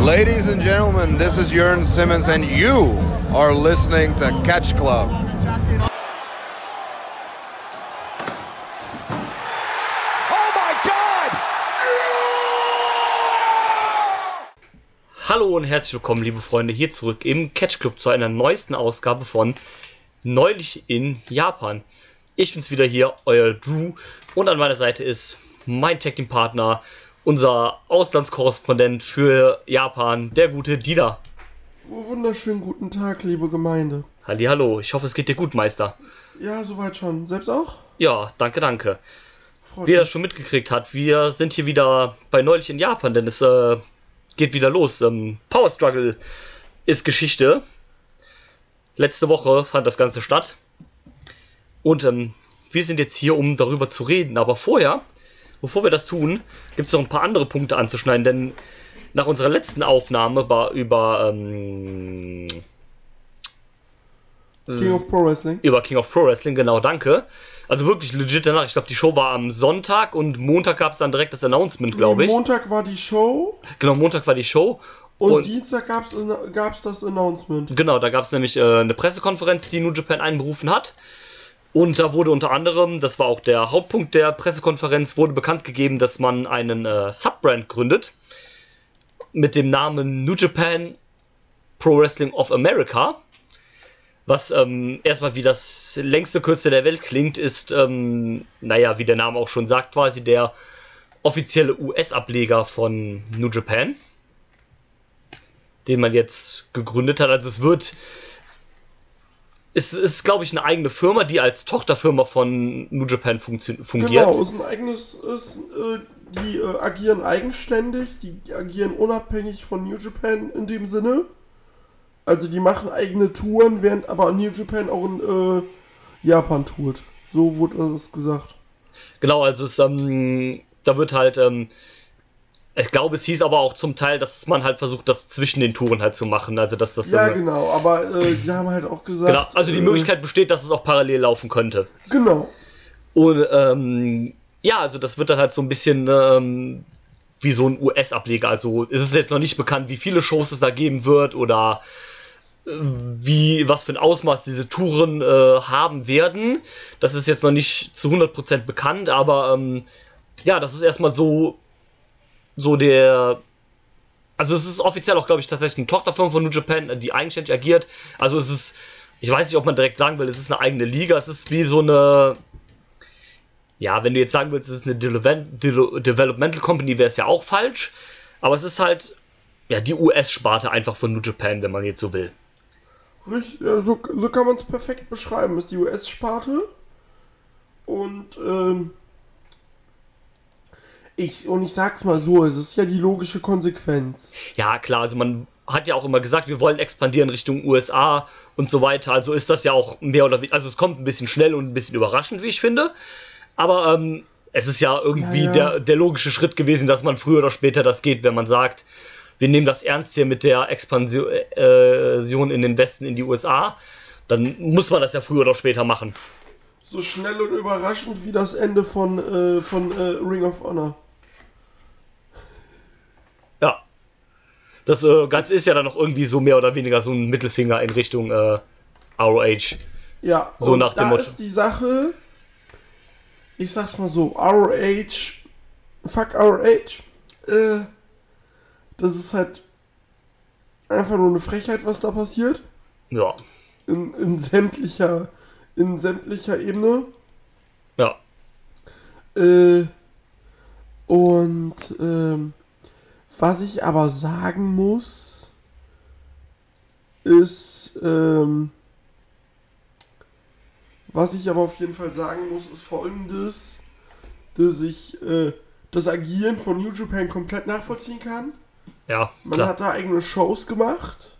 Ladies and gentlemen, this is Jörn Simmons, and you are listening to Catch Club. Hallo und herzlich willkommen, liebe Freunde, hier zurück im Catch Club zu einer neuesten Ausgabe von Neulich in Japan. Ich bin's wieder hier, euer Drew, und an meiner Seite ist mein Tag Team Partner, unser Auslandskorrespondent für Japan, der gute Dina. Oh, wunderschönen guten Tag, liebe Gemeinde. Hallo, ich hoffe, es geht dir gut, Meister. Ja, soweit schon. Selbst auch? Ja, danke, danke. Freut Wie mich. das schon mitgekriegt hat, wir sind hier wieder bei Neulich in Japan, denn es äh, geht wieder los. Ähm, Power Struggle ist Geschichte. Letzte Woche fand das Ganze statt. Und ähm, wir sind jetzt hier, um darüber zu reden. Aber vorher, bevor wir das tun, gibt es noch ein paar andere Punkte anzuschneiden, denn nach unserer letzten Aufnahme war über, ähm, King of Pro Wrestling. über King of Pro Wrestling, genau, danke. Also wirklich legit danach. Ich glaube, die Show war am Sonntag und Montag gab es dann direkt das Announcement, glaube ich. Montag war die Show Genau, Montag war die Show. und, Und, Dienstag gab's gab's das Announcement. genau, da gab es nämlich äh, eine Pressekonferenz, die New Japan einberufen hat. Und da wurde unter anderem, das war auch der Hauptpunkt der Pressekonferenz, wurde bekannt gegeben, dass man einen äh, Subbrand gründet mit dem Namen New Japan Pro Wrestling of America. Was ähm, erstmal wie das längste Kürzel der Welt klingt, ist, ähm, naja, wie der Name auch schon sagt, quasi der offizielle US-Ableger von New Japan, den man jetzt gegründet hat. Also es wird, es ist, glaube ich, eine eigene Firma, die als Tochterfirma von New Japan fungiert. Genau, ist ein eigenes, ist, äh, die äh, agieren eigenständig, die agieren unabhängig von New Japan in dem Sinne. Also die machen eigene Touren, während aber New Japan auch in äh, Japan tourt. So wurde das gesagt. Genau, also es, ähm, da wird halt, ähm, ich glaube, es hieß aber auch zum Teil, dass man halt versucht, das zwischen den Touren halt zu machen. Also dass das Ja, genau, aber äh, die haben halt auch gesagt. Genau, also die äh, Möglichkeit besteht, dass es auch parallel laufen könnte. Genau. Und ähm, ja, also das wird dann halt so ein bisschen ähm, wie so ein US-Ableger. Also es ist jetzt noch nicht bekannt, wie viele Shows es da geben wird oder äh, wie, was für ein Ausmaß diese Touren äh, haben werden. Das ist jetzt noch nicht zu 100% bekannt, aber ähm, ja, das ist erstmal so, so der. Also es ist offiziell auch, glaube ich, tatsächlich eine Tochterfirma von New Japan, die eigenständig agiert. Also es ist, ich weiß nicht, ob man direkt sagen will, es ist eine eigene Liga. Es ist wie so eine, ja, wenn du jetzt sagen willst, es ist eine Developmental Company, wäre es ja auch falsch. Aber es ist halt, ja, die US-Sparte einfach von New Japan, wenn man jetzt so will. Richtig, ja, so, so kann man es perfekt beschreiben. Ist die US-Sparte. Und, ähm, ich, und ich sag's mal so, es ist ja die logische Konsequenz. Ja, klar, also man hat ja auch immer gesagt, wir wollen expandieren Richtung USA und so weiter. Also ist das ja auch mehr oder weniger, also es kommt ein bisschen schnell und ein bisschen überraschend, wie ich finde. Aber ähm, es ist ja irgendwie Ja, ja. Der, der logische Schritt gewesen, dass man früher oder später das geht, wenn man sagt, wir nehmen das ernst hier mit der Expansion äh, in den Westen, in die USA. Dann muss man das ja früher oder später machen. So schnell und überraschend wie das Ende von, äh, von äh, Ring of Honor. Das äh, Ganze ist ja dann noch irgendwie so mehr oder weniger so ein Mittelfinger in Richtung äh, ROH. Ja, So und nach dem da Motto. ist die Sache, ich sag's mal so, ROH, fuck ROH, äh, das ist halt einfach nur eine Frechheit, was da passiert. Ja. In, in sämtlicher, in sämtlicher Ebene. Ja. Äh, und ähm, was ich aber sagen muss, ist, ähm, was ich aber auf jeden Fall sagen muss, ist folgendes, dass ich äh, das Agieren von New Japan komplett nachvollziehen kann. Ja, Man klar. hat da eigene Shows gemacht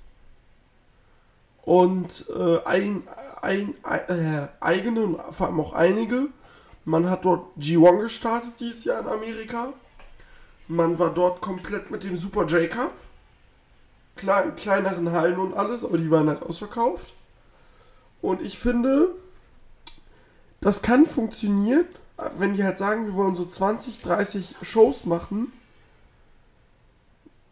und äh, ein, ein, äh, eigene und vor allem auch einige. Man hat dort G1 gestartet dieses Jahr in Amerika. Man war dort komplett mit dem Super J-Cup. Klar, in kleineren Hallen und alles, aber die waren halt ausverkauft. Und ich finde, das kann funktionieren, wenn die halt sagen, wir wollen so 20, 30 Shows machen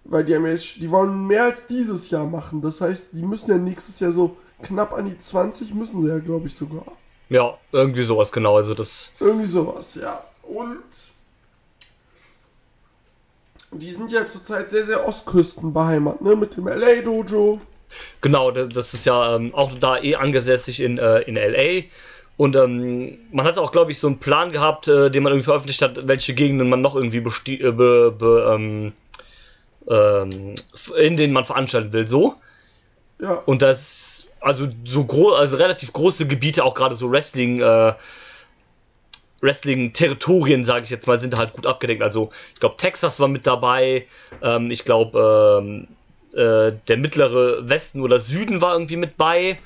Weil die haben jetzt, die wollen mehr als dieses Jahr machen. Das heißt, die müssen ja nächstes Jahr so knapp an die 20 müssen sie ja, glaube ich, sogar. Ja, irgendwie sowas, genau. Also das. Irgendwie sowas, ja. Und die sind ja zurzeit sehr, sehr Ostküsten beheimatet, ne? Mit dem LA Dojo. Genau, da- das ist ja ähm, auch da eh angesässig in, äh, in LA. Und ähm, man hat auch, glaube ich, so einen Plan gehabt, äh, den man irgendwie veröffentlicht hat, welche Gegenden man noch irgendwie äh, be, be, ähm, ähm, in denen man veranstalten will. So. Ja, Und das, also so groß, also relativ große Gebiete, auch gerade so Wrestling, äh, Wrestling-Territorien, sage ich jetzt mal, sind halt gut abgedeckt. Also ich glaube, Texas war mit dabei. Ähm, ich glaube, ähm, äh, der mittlere Westen oder Süden war irgendwie mit bei.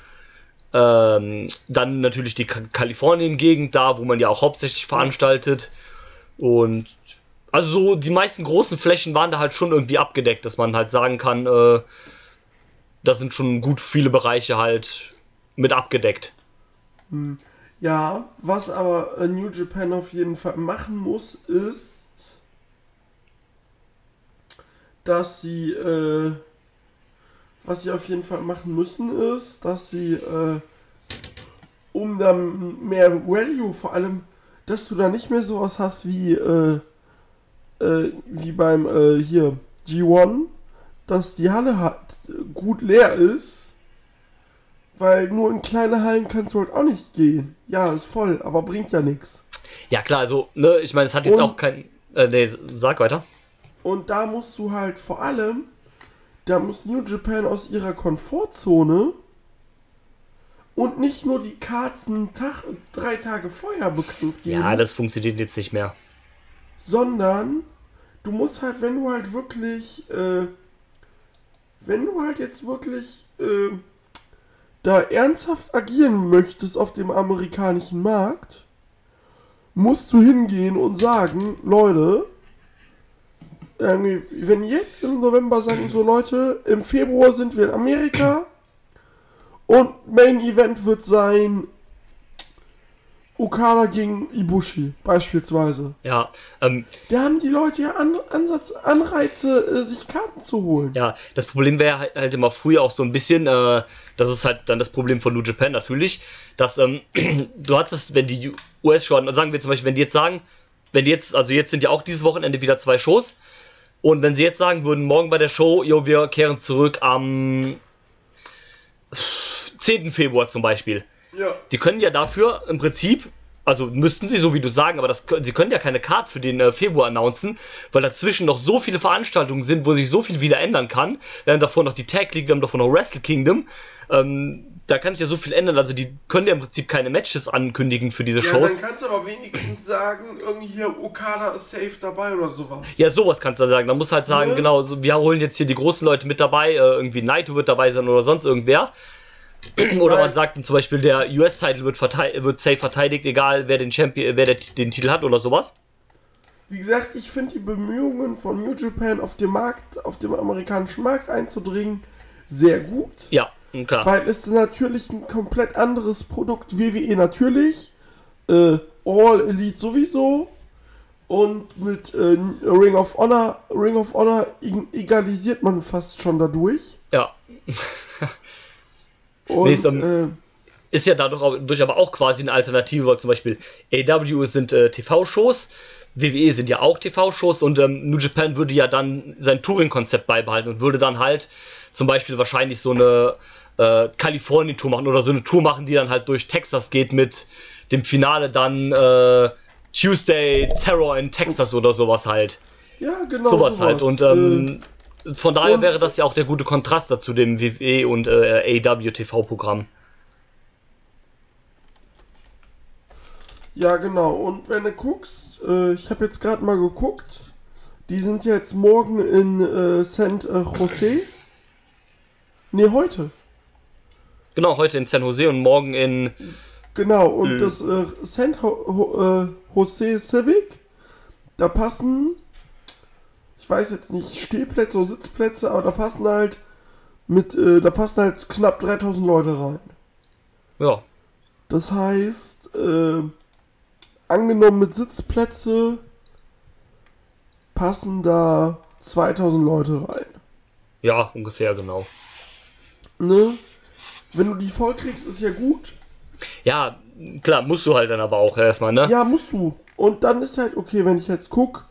Ähm, dann natürlich die Ka Kalifornien-Gegend da, wo man ja auch hauptsächlich veranstaltet. Und also so die meisten großen Flächen waren da halt schon irgendwie abgedeckt, dass man halt sagen kann, äh, da sind schon gut viele Bereiche halt mit abgedeckt. Ja. Was aber äh, New Japan auf jeden Fall machen muss, ist, dass sie, äh, was sie auf jeden Fall machen müssen, ist, dass sie, äh, um dann mehr Value, vor allem, dass du da nicht mehr sowas hast wie, äh, äh, wie beim, äh, hier, G1, dass die Halle hat, gut leer ist, weil nur in kleine Hallen kannst du halt auch nicht gehen. Ja, ist voll, aber bringt ja nichts. Ja klar, also, ne, ich meine, es hat jetzt Und- auch kein. Äh, nee, sag weiter. Und da musst du halt vor allem, da muss New Japan aus ihrer Komfortzone und nicht nur die einen Tag, drei Tage vorher bekannt geben, Ja, das funktioniert jetzt nicht mehr. sondern du musst halt, wenn du halt wirklich, äh, wenn du halt jetzt wirklich äh, da ernsthaft agieren möchtest auf dem amerikanischen Markt, musst du hingehen und sagen, Leute, wenn jetzt im November sagen so Leute, im Februar sind wir in Amerika und Main Event wird sein Okada gegen Ibushi beispielsweise. Ja, ähm, Da haben die Leute ja An Ansatz, Anreize, äh, sich Karten zu holen. ja, das Problem wäre halt, halt immer früher auch so ein bisschen, äh, das ist halt dann das Problem von New Japan natürlich, dass ähm, du hattest, wenn die US-Show, sagen wir zum Beispiel, wenn die jetzt sagen, wenn die jetzt, also jetzt sind ja auch dieses Wochenende wieder zwei Shows, und wenn sie jetzt sagen würden, morgen bei der Show, jo, wir kehren zurück am 10. Februar zum Beispiel, Ja. Die können ja dafür im Prinzip, also müssten sie so wie du sagen, aber das, können- sie können ja keine Card für den äh, Februar announcen, weil dazwischen noch so viele Veranstaltungen sind, wo sich so viel wieder ändern kann. Wir haben davor noch die Tag League, wir haben davor noch Wrestle Kingdom. Ähm, da kann sich ja so viel ändern. Also die können ja im Prinzip keine Matches ankündigen für diese Ja, Shows. dann kannst du aber wenigstens sagen, irgendwie hier Okada ist safe dabei oder sowas. Ja, sowas kannst du dann sagen. Da musst du halt sagen, Ja. genau, so, wir holen jetzt hier die großen Leute mit dabei, äh, irgendwie Naito wird dabei sein oder sonst irgendwer. Oder man sagt zum Beispiel, der US-Title wird, wird safe verteidigt, egal wer den Champion, wer den Titel hat oder sowas. Wie gesagt, ich finde die Bemühungen von New Japan auf dem Markt, auf dem amerikanischen Markt einzudringen, sehr gut. Ja, klar. Weil es natürlich ein komplett anderes Produkt, WWE natürlich, äh, All Elite sowieso und mit äh, Ring of Honor, Ring of Honor eg- egalisiert man fast schon dadurch. Ja. Und, Nee, ist, äh, Ist ja dadurch aber auch quasi eine Alternative, weil zum Beispiel AW sind äh, TV-Shows, WWE sind ja auch TV-Shows und ähm, New Japan würde ja dann sein Touring-Konzept beibehalten und würde dann halt zum Beispiel wahrscheinlich so eine äh, Kalifornien-Tour machen oder so eine Tour machen, die dann halt durch Texas geht mit dem Finale dann äh, Tuesday Terror in Texas oder sowas halt. ja, genau. sowas, halt. Und Äh, ähm, von daher und- wäre das ja auch der gute Kontrast dazu dem WWE und äh, AW TV-Programm. Ja, genau. Und wenn du guckst, äh, ich habe jetzt gerade mal geguckt, die sind jetzt morgen in äh, San äh, Jose. Ne, heute. Genau, heute in San Jose und morgen in. Genau, und das äh, San Ho Ho äh, Jose Civic, da passen, ich weiß jetzt nicht, Stehplätze oder Sitzplätze, aber da passen halt mit, äh, da passen halt knapp 3000 Leute rein. Ja, Das heißt, äh, angenommen mit Sitzplätze passen da 2000 Leute rein. Ja, ungefähr, genau. Ne? Wenn du die voll kriegst, ist ja gut. Ja, klar, musst du halt dann aber auch erstmal, ne? Ja, musst du. Und dann ist halt, okay, wenn ich jetzt guck,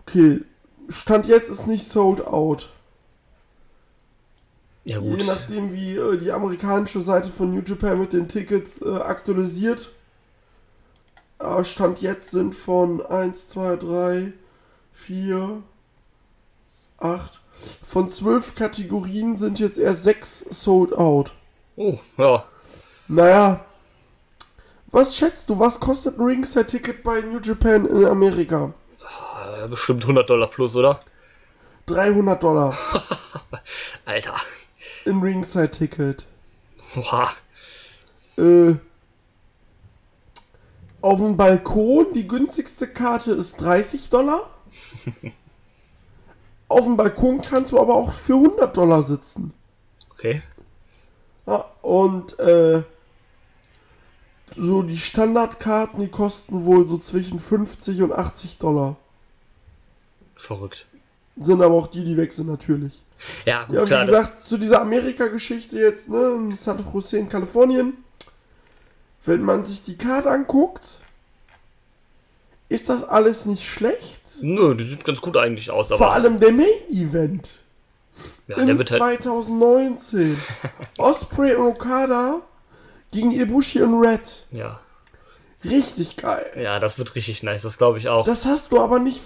okay, Stand jetzt ist nicht sold out. Ja, Je gut. nachdem, wie äh, die amerikanische Seite von New Japan mit den Tickets äh, aktualisiert. Aber Stand jetzt sind von 1, 2, 3, 4, 8. Von 12 Kategorien sind jetzt erst 6 sold out. Oh, ja. Naja. Was schätzt du, was kostet ein Ringside-Ticket bei New Japan in Amerika? Äh, Bestimmt 100 Dollar plus, oder? 300 Dollar. Alter. Ein Ringside-Ticket. Oha. Äh, auf dem Balkon, die günstigste Karte ist 30 Dollar. auf dem Balkon kannst du aber auch für 100 Dollar sitzen. Okay. Ja, und äh, so die Standardkarten, die kosten wohl so zwischen 50 und 80 Dollar. Verrückt. Sind aber auch die, die weg sind natürlich. Ja, gut, Ja, wie klar. das- gesagt, zu dieser Amerika-Geschichte jetzt, ne, in Santa Jose in Kalifornien, wenn man sich die Karte anguckt, ist das alles nicht schlecht. Nö, die sieht ganz gut eigentlich aus, aber. Vor allem der Main-Event ja, im der wird halt. 2019. Osprey und Okada gegen Ibushi und Red. Ja. Richtig geil. ja, das wird richtig nice, das glaube ich auch. Das hast du aber nicht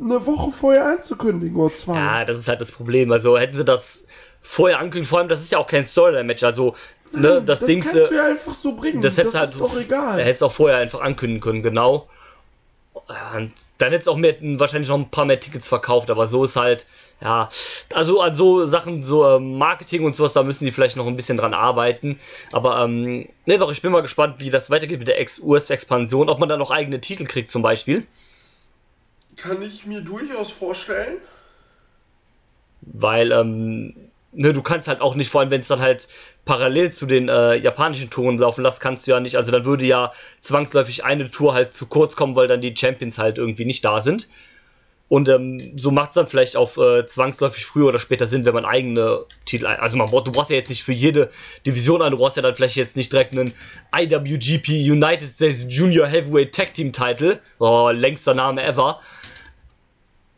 eine Woche vorher anzukündigen oder zwei. Ja, das ist halt das Problem. Also hätten sie das vorher ankündigen, vor allem, das ist ja auch kein Storyline-Match. Also, ne, das, das Ding. kannst du ja einfach so bringen. Das, Das, halt ist doch egal. Er hätte es auch vorher einfach ankündigen können, genau. Und dann hätte es auch mehr, wahrscheinlich noch ein paar mehr Tickets verkauft, aber so ist halt, ja, also an so Sachen, so ähm, Marketing und sowas, da müssen die vielleicht noch ein bisschen dran arbeiten. Aber, ähm, ne, doch, ich bin mal gespannt, wie das weitergeht mit der Ex- US-Expansion, ob man da noch eigene Titel kriegt zum Beispiel. Kann ich mir durchaus vorstellen. Weil, ähm, ne, du kannst halt auch nicht, vor allem wenn es dann halt parallel zu den äh, japanischen Touren laufen lässt, kannst du ja nicht, also dann würde ja zwangsläufig eine Tour halt zu kurz kommen, weil dann die Champions halt irgendwie nicht da sind. Und ähm, so macht es dann vielleicht auf äh, zwangsläufig früher oder später Sinn, wenn man eigene Titel, ein- also man, braucht- du brauchst ja jetzt nicht für jede Division ein, du brauchst ja dann vielleicht jetzt nicht direkt einen IWGP United States Junior Heavyweight Tag Team Title, oh, längster Name ever,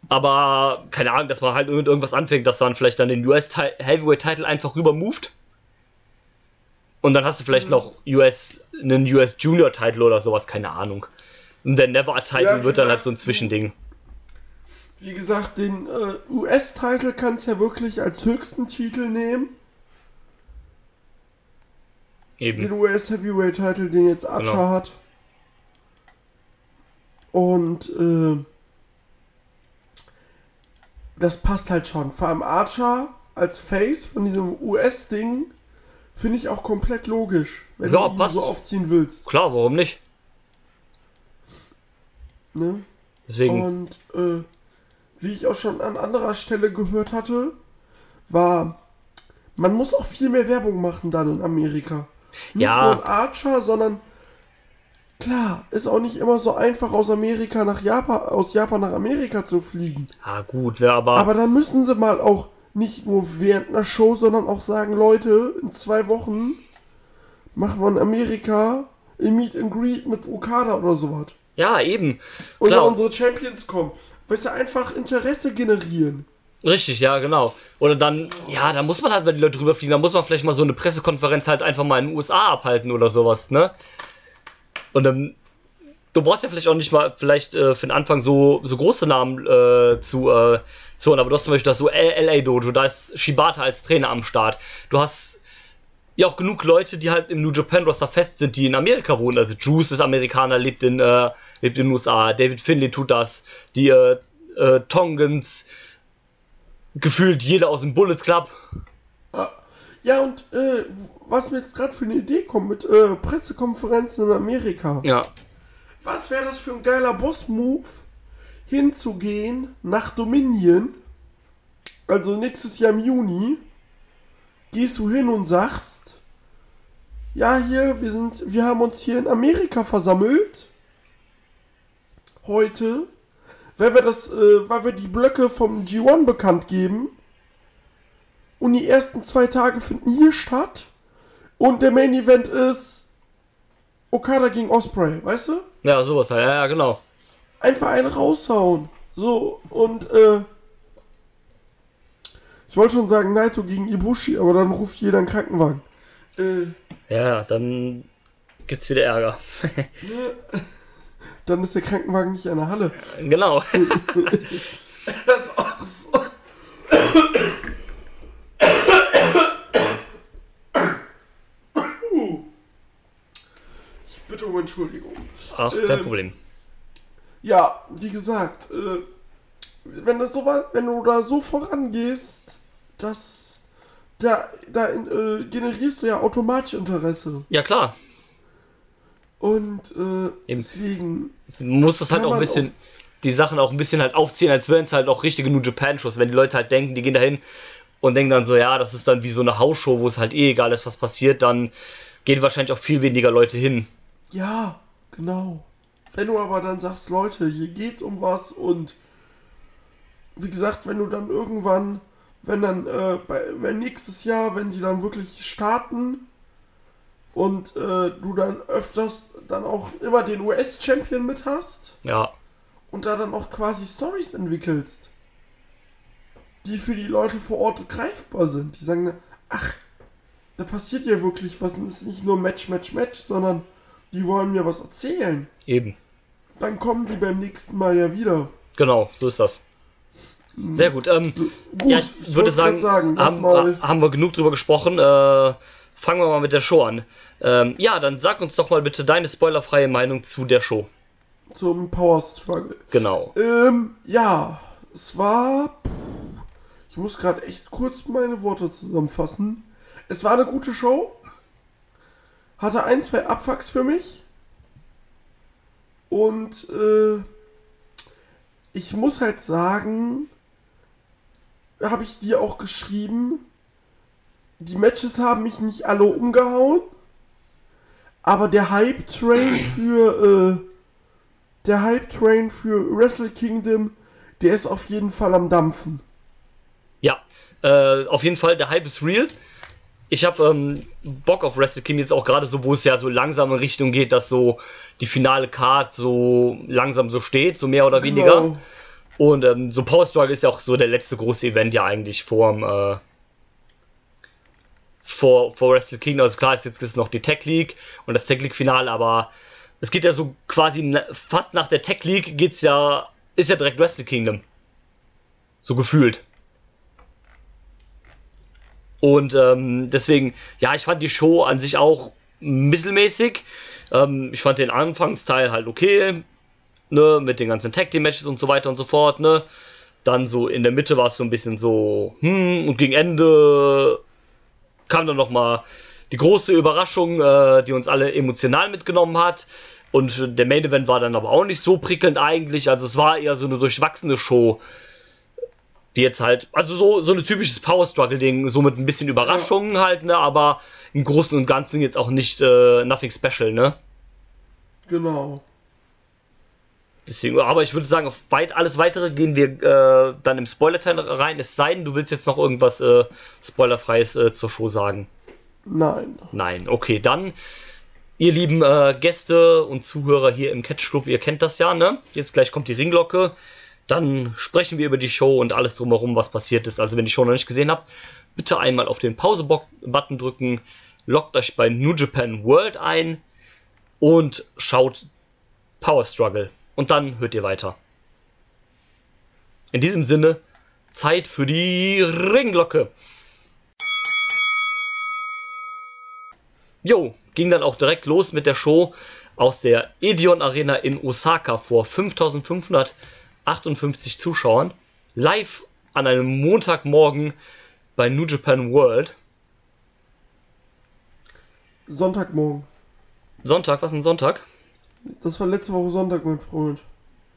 aber keine Ahnung, dass man halt mit irgendwas anfängt, dass dann vielleicht dann den US Heavyweight Title einfach rüber moved. Und dann hast du vielleicht noch US, einen US Junior Title oder sowas, keine Ahnung. Und der Never Title Ja, wird dann halt so ein Zwischending. Wie gesagt, den äh, US-Titel kannst du ja wirklich als höchsten Titel nehmen. Den Eben. US-Heavyweight-Titel, den jetzt Archer Genau. hat. Und äh, das passt halt schon. Vor allem Archer als Face von diesem US-Ding finde ich auch komplett logisch, wenn Ja, du ihn passt. so aufziehen willst. Klar, warum nicht? Ne? Deswegen. Und äh, wie ich auch schon an anderer Stelle gehört hatte, war, man muss auch viel mehr Werbung machen dann in Amerika. Nicht Ja. nur in Archer, sondern klar, ist auch nicht immer so einfach aus Amerika nach Japan, aus Japan nach Amerika zu fliegen. Ah, gut, ne, aber. Aber dann müssen sie mal auch nicht nur während einer Show, sondern auch sagen, Leute, in zwei Wochen machen wir in Amerika ein Meet and Greet mit Okada oder sowas. ja, eben. Wenn unsere Champions kommen. Weißt du, einfach Interesse generieren. Richtig, ja, genau. Oder dann, ja, da muss man halt, wenn die Leute drüber fliegen, da muss man vielleicht mal so eine Pressekonferenz halt einfach mal in den USA abhalten oder sowas, ne? Und ähm, du brauchst ja vielleicht auch nicht mal vielleicht äh, für den Anfang so, so große Namen äh, zu, äh, zu aber du hast zum Beispiel das so LA Dojo, da ist Shibata als Trainer am Start. Du hast ja auch genug Leute, die halt im New Japan Roster fest sind, die in Amerika wohnen. Also Juice ist Amerikaner, lebt in, äh, lebt in den USA. David Finlay tut das. Die äh, äh, Tongans, gefühlt jeder aus dem Bullet Club. Ja, und äh, was mir jetzt gerade für eine Idee kommt mit äh, Pressekonferenzen in Amerika. Ja, Was wäre das für ein geiler Boss-Move, hinzugehen nach Dominion, also nächstes Jahr im Juni, gehst du hin und sagst, ja, hier, wir sind, wir haben uns hier in Amerika versammelt. Heute, weil wir das, äh, weil wir die Blöcke vom G1 bekannt geben. und die ersten zwei Tage finden hier statt und der Main Event ist Okada gegen Osprey, weißt du? Ja, sowas halt. Ja, ja, genau. Einfach einen raushauen. So, und äh. Ich wollte schon sagen Naito gegen Ibushi, aber dann ruft jeder einen Krankenwagen. Äh, Ja, dann gibt's wieder Ärger. dann ist der Krankenwagen nicht in der Halle. genau. Das ist auch so. Ich bitte um Entschuldigung. Ach, kein Ähm, Problem. Ja, wie gesagt, äh, wenn, das so, wenn du da so vorangehst, dass da, da äh, generierst du ja automatisch Interesse. Ja, klar. Und äh, Eben. deswegen, Man muss das halt auch ein bisschen, die Sachen auch ein bisschen halt aufziehen, als wären es halt auch richtige New Japan-Shows. Wenn die Leute halt denken, die gehen dahin und denken dann so, ja, das ist dann wie so eine Hausshow, wo es halt eh egal ist, was passiert, dann gehen wahrscheinlich auch viel weniger Leute hin. ja, genau. Wenn du aber dann sagst, Leute, hier geht's um was und wie gesagt, wenn du dann irgendwann, wenn dann, äh, bei, wenn nächstes Jahr, wenn die dann wirklich starten und äh, du dann öfters dann auch immer den US-Champion mit hast Ja, und da dann auch quasi Stories entwickelst, die für die Leute vor Ort greifbar sind. Die sagen, ach, da passiert ja wirklich was. Und es ist nicht nur Match, Match, Match, sondern die wollen mir was erzählen. eben. Dann kommen die beim nächsten Mal ja wieder. Genau, so ist das. Sehr gut. Ähm, gut, ja, ich würde sagen, sagen haben, mal, haben wir genug drüber gesprochen. Äh, fangen wir mal mit der Show an. Ähm, ja, dann sag uns doch mal bitte deine spoilerfreie Meinung zu der Show. zum Power Struggle. Genau. Ähm, ja, es war. Ich muss gerade echt kurz meine Worte zusammenfassen. Es war eine gute Show. Hatte ein, zwei Abfucks für mich. Und äh, ich muss halt sagen, habe ich dir auch geschrieben, die Matches haben mich nicht alle umgehauen. Aber der Hype-Train für äh, der Hype-Train für Wrestle Kingdom, der ist auf jeden Fall am Dampfen. Ja, äh, auf jeden Fall, der Hype ist real. Ich habe ähm, Bock auf Wrestle Kingdom jetzt auch gerade so, wo es ja so langsam in Richtung geht, dass so die finale Card so langsam so steht, so mehr oder weniger. Und ähm, so Power Struggle ist ja auch so der letzte große Event ja eigentlich vorm äh, vor, vor Wrestle Kingdom. Also klar ist jetzt ist noch die Tech League und das Tech League Finale, aber es geht ja so quasi fast nach der Tech League geht's ja ist ja direkt Wrestle Kingdom. So gefühlt. Und ähm, deswegen, ja, ich fand die Show an sich auch mittelmäßig. Ähm, ich fand den Anfangsteil halt okay, ne, mit den ganzen Tag Team Matches und so weiter und so fort, ne. Dann so in der Mitte war es so ein bisschen so, hm, und gegen Ende kam dann noch mal die große Überraschung, äh, die uns alle emotional mitgenommen hat. Und der Main Event war dann aber auch nicht so prickelnd eigentlich. Also es war eher so eine durchwachsene Show, die jetzt halt, also so, so ein typisches Power Struggle-Ding, so mit ein bisschen Überraschungen halt, ne, aber im Großen und Ganzen jetzt auch nicht äh, nothing special, ne. Genau. Deswegen, aber ich würde sagen, auf weit alles weitere gehen wir äh, dann im Spoiler-Teil rein. Es sei denn, du willst jetzt noch irgendwas äh, Spoilerfreies äh, zur Show sagen. Nein. Nein, okay, dann, ihr lieben äh, Gäste und Zuhörer hier im Catch Club, ihr kennt das ja, ne? Jetzt gleich kommt die Ringglocke. Dann sprechen wir über die Show und alles drumherum, was passiert ist. Also, wenn ihr die Show noch nicht gesehen habt, bitte einmal auf den Pause-Button drücken, loggt euch bei New Japan World ein und schaut Power Struggle. Und dann hört ihr weiter. In diesem Sinne, Zeit für die Ringglocke. Jo, ging dann auch direkt los mit der Show aus der Edion Arena in Osaka vor 5558 Zuschauern. Live an einem Montagmorgen bei New Japan World. Sonntagmorgen. Sonntag, was ist ein Sonntag? Das war letzte Woche Sonntag, mein Freund.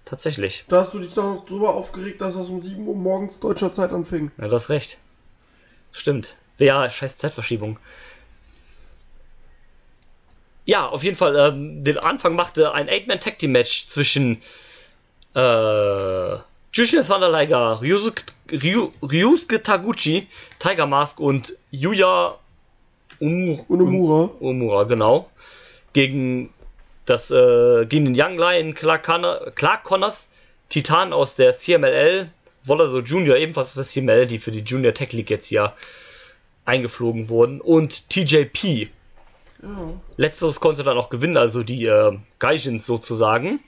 Tatsächlich. Da hast du dich doch noch drüber aufgeregt, dass das um 7 Uhr morgens deutscher Zeit anfing. Ja, du hast recht. Stimmt. Ja, scheiß Zeitverschiebung. Ja, auf jeden Fall, ähm, den Anfang machte ein Eight-Man-Tag-Team-Match zwischen äh, Jushin Thunder Liger, Ryusuke, Ryu, Ryusuke Taguchi, Tiger Mask und Yuya um, Unemura. Umura, genau. Gegen das, äh, gegen den Young Lion Clark, Connor, Clark Connors, Titan aus der CMLL, Volado Junior, ebenfalls aus der CML, die für die Junior Tech League jetzt hier eingeflogen wurden, und TJP. Ja, Letzteres konnte dann auch gewinnen, also die äh, Gaijins sozusagen.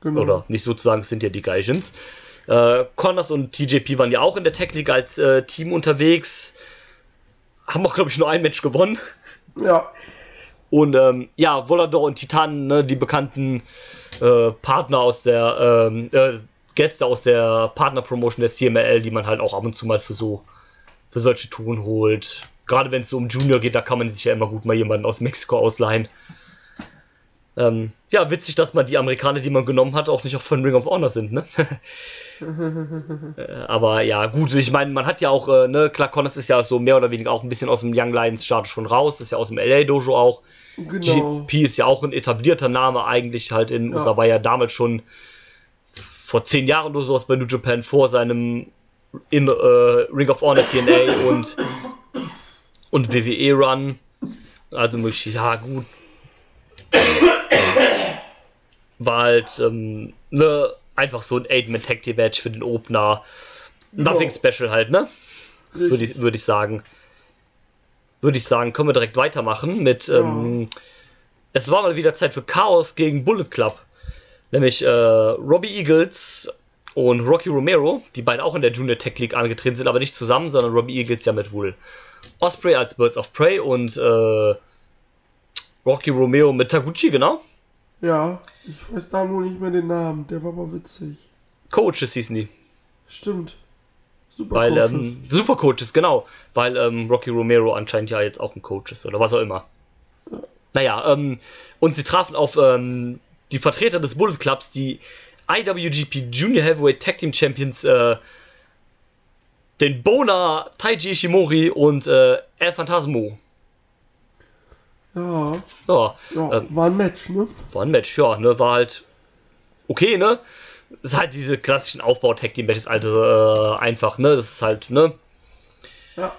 genau. Oder nicht sozusagen, es sind ja die Gaijins. Äh, Connors und TJP waren ja auch in der Tech League als äh, Team unterwegs. Haben auch, glaube ich, nur ein Match gewonnen. Ja, Und ähm, ja, Volador und Titan, ne, die bekannten äh, Partner aus der, ähm, äh, Gäste aus der Partnerpromotion der CMLL, die man halt auch ab und zu mal für so, für solche Touren holt. Gerade wenn es so um Junior geht, da kann man sich ja immer gut mal jemanden aus Mexiko ausleihen. Ähm, ja, witzig, dass man die Amerikaner, die man genommen hat, auch nicht auch von Ring of Honor sind, ne? Äh, Aber ja, gut, ich meine, man hat ja auch, äh, ne, Clark Connors ist ja so mehr oder weniger auch ein bisschen aus dem Young Lions Start schon raus, ist ja aus dem LA Dojo auch. genau. GP ist ja auch ein etablierter Name eigentlich halt in Ja. USA, war ja damals schon vor zehn Jahren oder sowas bei New Japan vor seinem in, äh, Ring of Honor TNA und, und WWE Run. Also ja gut. War halt ähm, ne, einfach so ein 8-Man-Tag-Team-Match für den Opener. Nothing Ja. special halt, ne? würde ich, würde ich sagen. Würde ich sagen, können wir direkt weitermachen mit. Ähm, es war mal wieder Zeit für Chaos gegen Bullet Club. Nämlich äh, Robbie Eagles und Rocky Romero, die beide auch in der Junior Tech League angetreten sind, aber nicht zusammen, sondern Robbie Eagles ja mit wohl Osprey als Birds of Prey und äh, Rocky Romero mit Taguchi, genau. Ja, ich weiß da nur nicht mehr den Namen. Der war aber witzig. Coaches hießen die. Stimmt. Super Weil, Coaches. ähm, Super Coaches, genau. Weil ähm, Rocky Romero anscheinend ja jetzt auch ein Coach ist oder was auch immer. Naja, ähm, und sie trafen auf ähm, die Vertreter des Bullet Clubs, die IWGP Junior Heavyweight Tag Team Champions, äh, den Bona Taiji Ishimori und äh, El Phantasmo. Ja, Ja, ja ähm, war ein Match, ne? war ein Match, ja, ne, war halt okay, ne? Das ist halt diese klassischen Aufbau-Tag-Team-Matches, also äh, einfach, ne? Das ist halt, ne? Ja.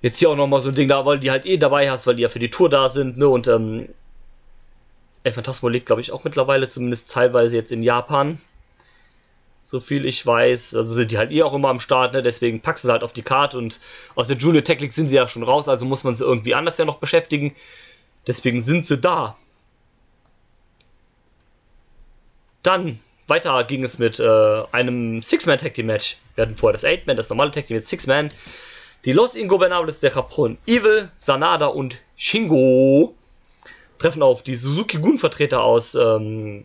Jetzt hier auch nochmal so ein Ding da, weil die halt eh dabei hast, weil die ja für die Tour da sind, ne? Und ähm, El Phantasmo lebt, glaube ich, auch mittlerweile, zumindest teilweise jetzt in Japan. So viel ich weiß. Also sind die halt eh auch immer am Start, ne? Deswegen packst du sie halt auf die Karte und aus der Junior Tech League sind sie ja schon raus, also muss man sie irgendwie anders ja noch beschäftigen. Deswegen sind sie da. Dann weiter ging es mit äh, einem Six-Man-Tag-Team-Match. Wir hatten vorher das Eight-Man, das normale Tag-Team mit Six-Man. Die Los Ingobernables de Japón, Evil, Sanada und Shingo treffen auf die Suzuki-Gun-Vertreter aus ähm,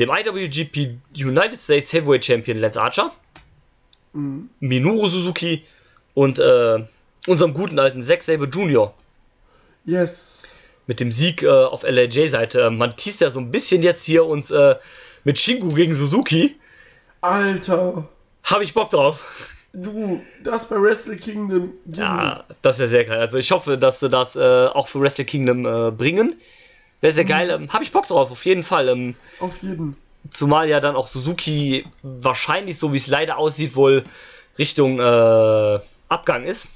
dem IWGP United States Heavyweight Champion Lance Archer, Mhm. Minoru Suzuki und äh, unserem guten alten Zack Sabre Jr. Yes. Mit dem Sieg äh, auf LAJ-Seite. Man teast ja so ein bisschen jetzt hier uns äh, mit Shingo gegen Suzuki. Alter. Habe ich Bock drauf. Du, das bei Wrestle Kingdom. gib Ja, das wäre sehr geil. Also ich hoffe, dass sie das äh, auch für Wrestle Kingdom äh, bringen. Wäre sehr geil. Ähm, Habe ich Bock drauf, auf jeden Fall. Ähm. Auf jeden. zumal ja dann auch Suzuki wahrscheinlich, so wie es leider aussieht, wohl Richtung äh, Abgang ist.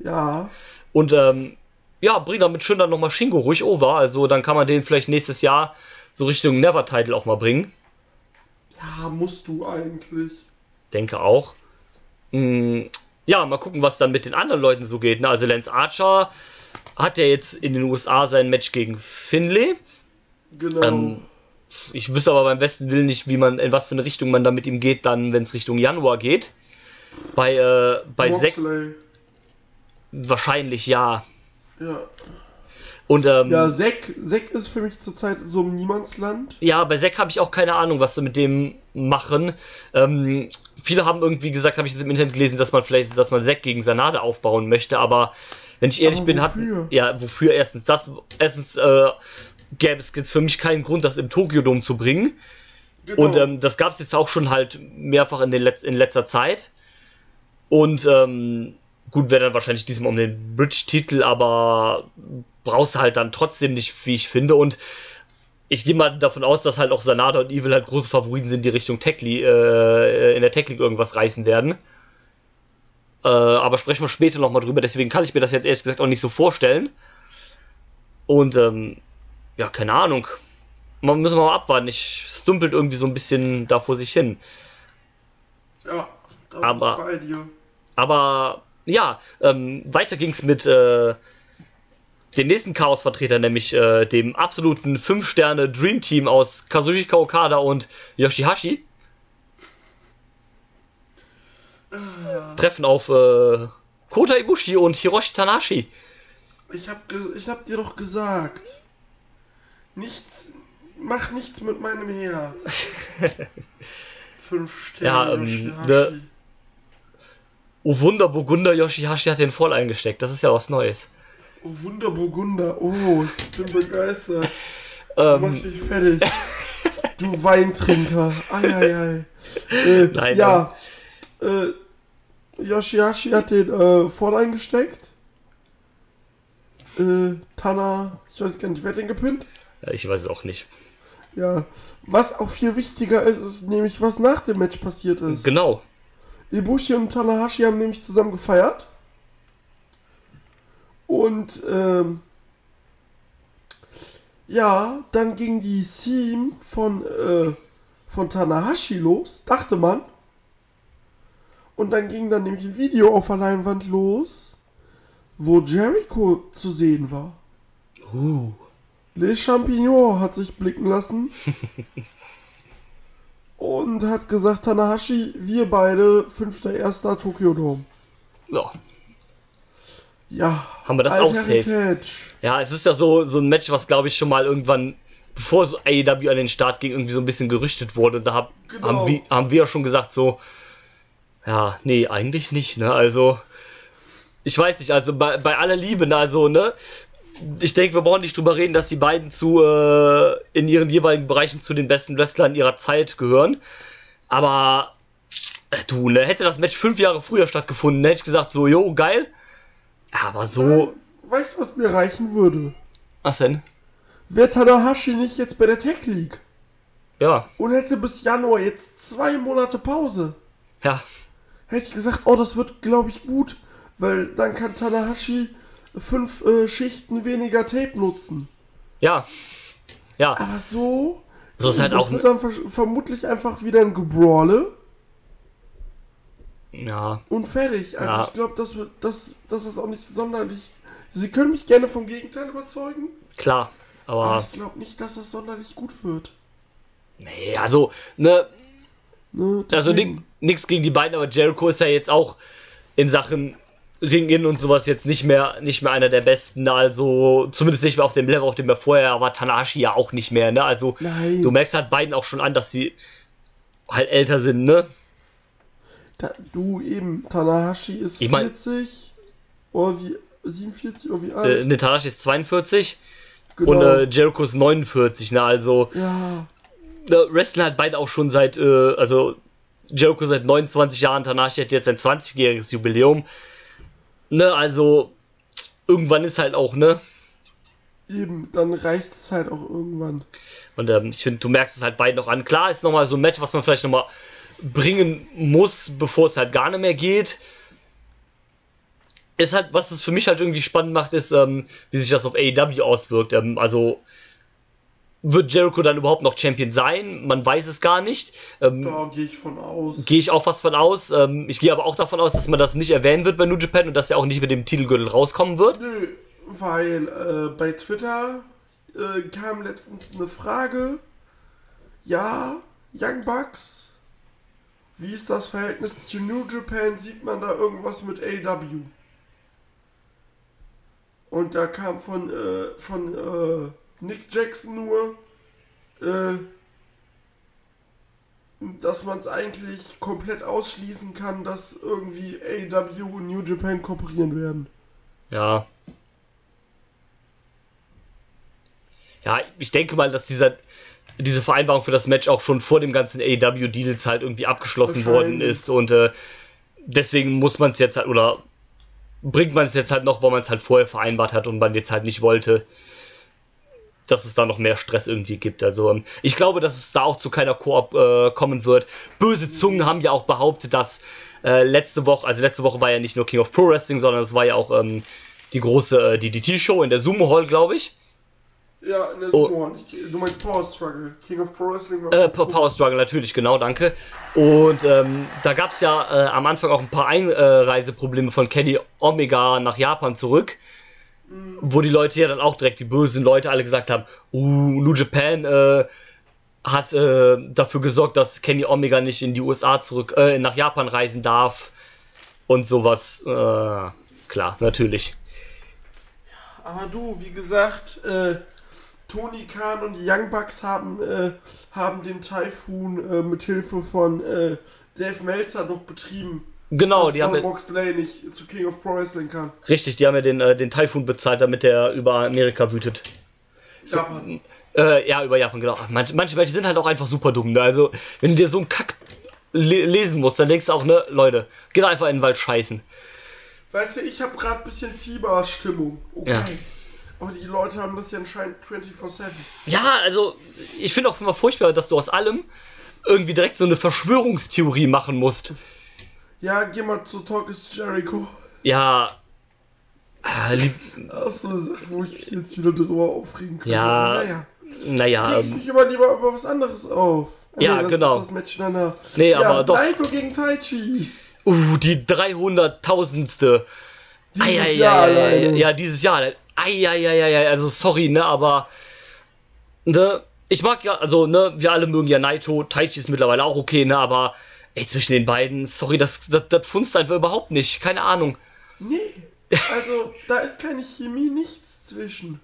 Ja. Und ähm, ja, bring damit schön dann nochmal Shingo ruhig over. Also dann kann man den vielleicht nächstes Jahr so Richtung Never-Title auch mal bringen. Ja, musst du eigentlich. Denke auch. Mm, ja, mal gucken, was dann mit den anderen Leuten so geht. Ne? Also Lance Archer hat ja jetzt in den USA sein Match gegen Finlay. Genau. Ähm, ich wüsste aber beim besten Willen nicht, wie man, in was für eine Richtung man da mit ihm geht, dann, wenn es Richtung Januar geht. Bei, äh, bei Moxley. wahrscheinlich ja. Ja. Und ähm, Ja, ja, Zack, Zack ist für mich zurzeit so im Niemandsland. bei Zack habe ich auch keine Ahnung, was sie mit dem machen. Ähm, viele haben irgendwie gesagt, habe ich jetzt im Internet gelesen, dass man vielleicht, dass man Zack gegen Sanade aufbauen möchte, aber wenn ich ehrlich Aber bin, hat wofür? ja wofür erstens das, erstens äh, gäbe es jetzt für mich keinen Grund, das im Tokyo Dome zu bringen. Genau. Und ähm, das gab es jetzt auch schon halt mehrfach in, den Letz in letzter Zeit. Und ähm, gut, wäre dann wahrscheinlich diesmal um den Bridge-Titel, aber brauchst du halt dann trotzdem nicht, wie ich finde. Und ich gehe mal davon aus, dass halt auch Sanada und Evil halt große Favoriten sind, die Richtung Tech League, äh, in der Tech League irgendwas reißen werden. Äh, aber sprechen wir später nochmal drüber, deswegen kann ich mir das jetzt ehrlich gesagt auch nicht so vorstellen. Und ähm, ja, keine Ahnung. Man müssen wir mal abwarten. Ich es dümpelt irgendwie so ein bisschen da vor sich hin. Ja, da Aber-. Aber ja, ähm, weiter ging's mit äh, dem nächsten Chaos-Vertreter, nämlich äh, dem absoluten 5-Sterne-Dream-Team aus Kazuchika Okada und Yoshihashi. Treffen auf äh, Kota Ibushi und Hiroshi Tanahashi. Ich hab, ich hab dir doch gesagt. Nichts. Mach nichts mit meinem Herz. Fünf Sterne. Ja, ähm, Oh Wunder, Burgunder Yoshihashi hat den voll eingesteckt. Das ist ja was Neues. Oh, Wunderburgunder. Oh, ich bin begeistert. Du machst Ähm, mich fertig. Du Weintrinker. Eieiei. Äh, Nein, ja. Äh, Yoshihashi hat den äh, voll eingesteckt. Äh, Tana, ich weiß gar nicht, wer hat den gepinnt? ja, ich weiß es auch nicht. Ja. Was auch viel wichtiger ist, ist nämlich, was nach dem Match passiert ist. Genau. Ibushi und Tanahashi haben nämlich zusammen gefeiert. Und ähm, ja, dann ging die Theme von, äh, von Tanahashi los, dachte man. Und dann ging dann nämlich ein Video auf der Leinwand los, wo Jericho zu sehen war. Uh. Le Champignon hat sich blicken lassen. und hat gesagt, Tanahashi, wir beide, 5.1. Tokyo Dome. Ja. Ja. Haben wir das auch safe. Ja, es ist ja so, so ein Match, was glaube ich schon mal irgendwann, bevor so AEW an den Start ging, irgendwie so ein bisschen gerüchtet wurde. Und da hab, Genau. haben, wir, haben wir ja schon gesagt, so, ja, nee, eigentlich nicht, ne? Also, ich weiß nicht, also bei, bei aller Liebe, ne? Also, ne? Ich denke, wir brauchen nicht drüber reden, dass die beiden zu, äh, in ihren jeweiligen Bereichen zu den besten Wrestlern ihrer Zeit gehören. Aber, äh, du, ne? Hätte das Match fünf Jahre früher stattgefunden, hätte ich gesagt, so, jo, geil. Aber so, Weißt du, was mir reichen würde? was denn? Wäre Tanahashi nicht jetzt bei der Tech League Ja, und hätte bis Januar jetzt zwei Monate Pause, ja, hätte ich gesagt, oh, das wird, glaube ich, gut, weil dann kann Tanahashi fünf äh, Schichten weniger Tape nutzen. ja, ja. Aber so. So ist halt das auch- wird dann ver vermutlich einfach wieder ein Gebrawle Ja, und fertig. Also Ja. ich glaube, das wird, das, das ist auch nicht sonderlich. Sie können mich gerne vom Gegenteil überzeugen, klar. aber Aber, ich glaube nicht, dass das sonderlich gut wird. nee, also, ne, Ne, also nichts gegen die beiden, aber Jericho ist ja jetzt auch in Sachen Ring-In und sowas jetzt nicht mehr, nicht mehr einer der besten. Also, zumindest nicht mehr auf dem Level, auf dem er vorher war. Tanahashi ja auch nicht mehr, ne? Also, Nein. du merkst halt beiden auch schon an, dass sie halt älter sind, ne? Da, du eben, Tanahashi ist Ich mein- 40 oder wie 47 oder wie Äh, alt? ne, Tanahashi ist 42 genau. und äh, Jericho ist 49, ne? Also, ja, ne, wrestlen halt beide auch schon seit, äh, also Jericho seit 29 Jahren, Tanahashi hat jetzt ein 20-jähriges Jubiläum. Ne, also irgendwann ist halt auch, ne? eben, dann reicht es halt auch irgendwann. Und ähm, ich finde, du merkst es halt beiden noch an. Klar ist nochmal so ein Match, was man vielleicht nochmal bringen muss, bevor es halt gar nicht mehr geht. Ist halt, was es für mich halt irgendwie spannend macht, ist, ähm, wie sich das auf AEW auswirkt. Ähm, also wird Jericho dann überhaupt noch Champion sein? Man weiß es gar nicht. Ähm, Da gehe ich von aus. Gehe ich auch fast von aus. Ähm, ich gehe aber auch davon aus, dass man das nicht erwähnen wird bei New Japan und dass er auch nicht mit dem Titelgürtel rauskommen wird. Nö, weil äh, bei Twitter äh, kam letztens eine Frage. Ja, Young Bucks. Wie ist das Verhältnis zu New Japan? Sieht man da irgendwas mit AW? Und da kam von, äh, von äh, Nick Jackson nur, äh, dass man es eigentlich komplett ausschließen kann, dass irgendwie AW und New Japan kooperieren werden. Ja. Ja, ich denke mal, dass dieser, diese Vereinbarung für das Match auch schon vor dem ganzen AEW-Deals halt irgendwie abgeschlossen worden ist und äh, deswegen muss man es jetzt halt, oder bringt man es jetzt halt noch, weil man es halt vorher vereinbart hat und man jetzt halt nicht wollte, dass es da noch mehr Stress irgendwie gibt. Also ähm, ich glaube, dass es da auch zu keiner Koop äh, kommen wird. Böse Zungen haben ja auch behauptet, dass äh, letzte Woche, also letzte Woche war ja nicht nur King of Pro Wrestling, sondern es war ja auch ähm, die große äh, DDT-Show in der Sumo Hall, glaube ich. Ja, in der oh. Sumo Hall. Du meinst Power Struggle. King of Pro Wrestling war. Äh, Power Struggle, natürlich, genau, danke. Und ähm, da gab es ja äh, am Anfang auch ein paar Einreiseprobleme von Kenny Omega nach Japan zurück. Mhm. Wo die Leute ja dann auch direkt, die bösen Leute, alle gesagt haben: Uh, New Japan äh, hat äh, dafür gesorgt, dass Kenny Omega nicht in die USA zurück, äh, nach Japan reisen darf. Und sowas. Äh, klar, natürlich. Aber du, wie gesagt, äh, Tony Khan und die Young Bucks haben, äh, haben den Typhoon äh, mit Hilfe von Dave Meltzer noch betrieben. Genau, dass die John haben Moxley nicht zu King of Pro Wrestling kann. Richtig, die haben ja den, äh, den Typhoon bezahlt, damit er über Amerika wütet. Japan. So, äh, ja, über Japan, genau. Manche, manche Menschen sind halt auch einfach super dumm. Ne? Also, wenn du dir so einen Kack le lesen musst, dann denkst du auch, ne, Leute, geht einfach in den Wald scheißen. Weißt du, ich habe gerade ein bisschen Fieberstimmung. Okay. Ja. Aber die Leute haben das ja anscheinend 24-7. Ja, also ich finde auch immer furchtbar, dass du aus allem irgendwie direkt so eine Verschwörungstheorie machen musst. Ja, geh mal zu Talk is Jericho. Ja. Ah, Ach so, wo ich mich jetzt wieder drüber aufregen kann. Ja. Naja. Naja. Ich ähm, mich immer lieber über was anderes auf. Ja, nee, genau. das Match danach. Nee, ja, aber doch. Naito gegen Taichi. Uh, die 300.000ste. Dieses ai, Jahr ai, ai, Ja, dieses Jahr. Eieieiei, also sorry, ne, aber ne, ich mag ja, also ne, wir alle mögen ja Naito, Taichi ist mittlerweile auch okay, ne, aber ey, zwischen den beiden, sorry, das, das, das funzt einfach überhaupt nicht, keine Ahnung. Nee, also da ist keine Chemie, nichts zwischen.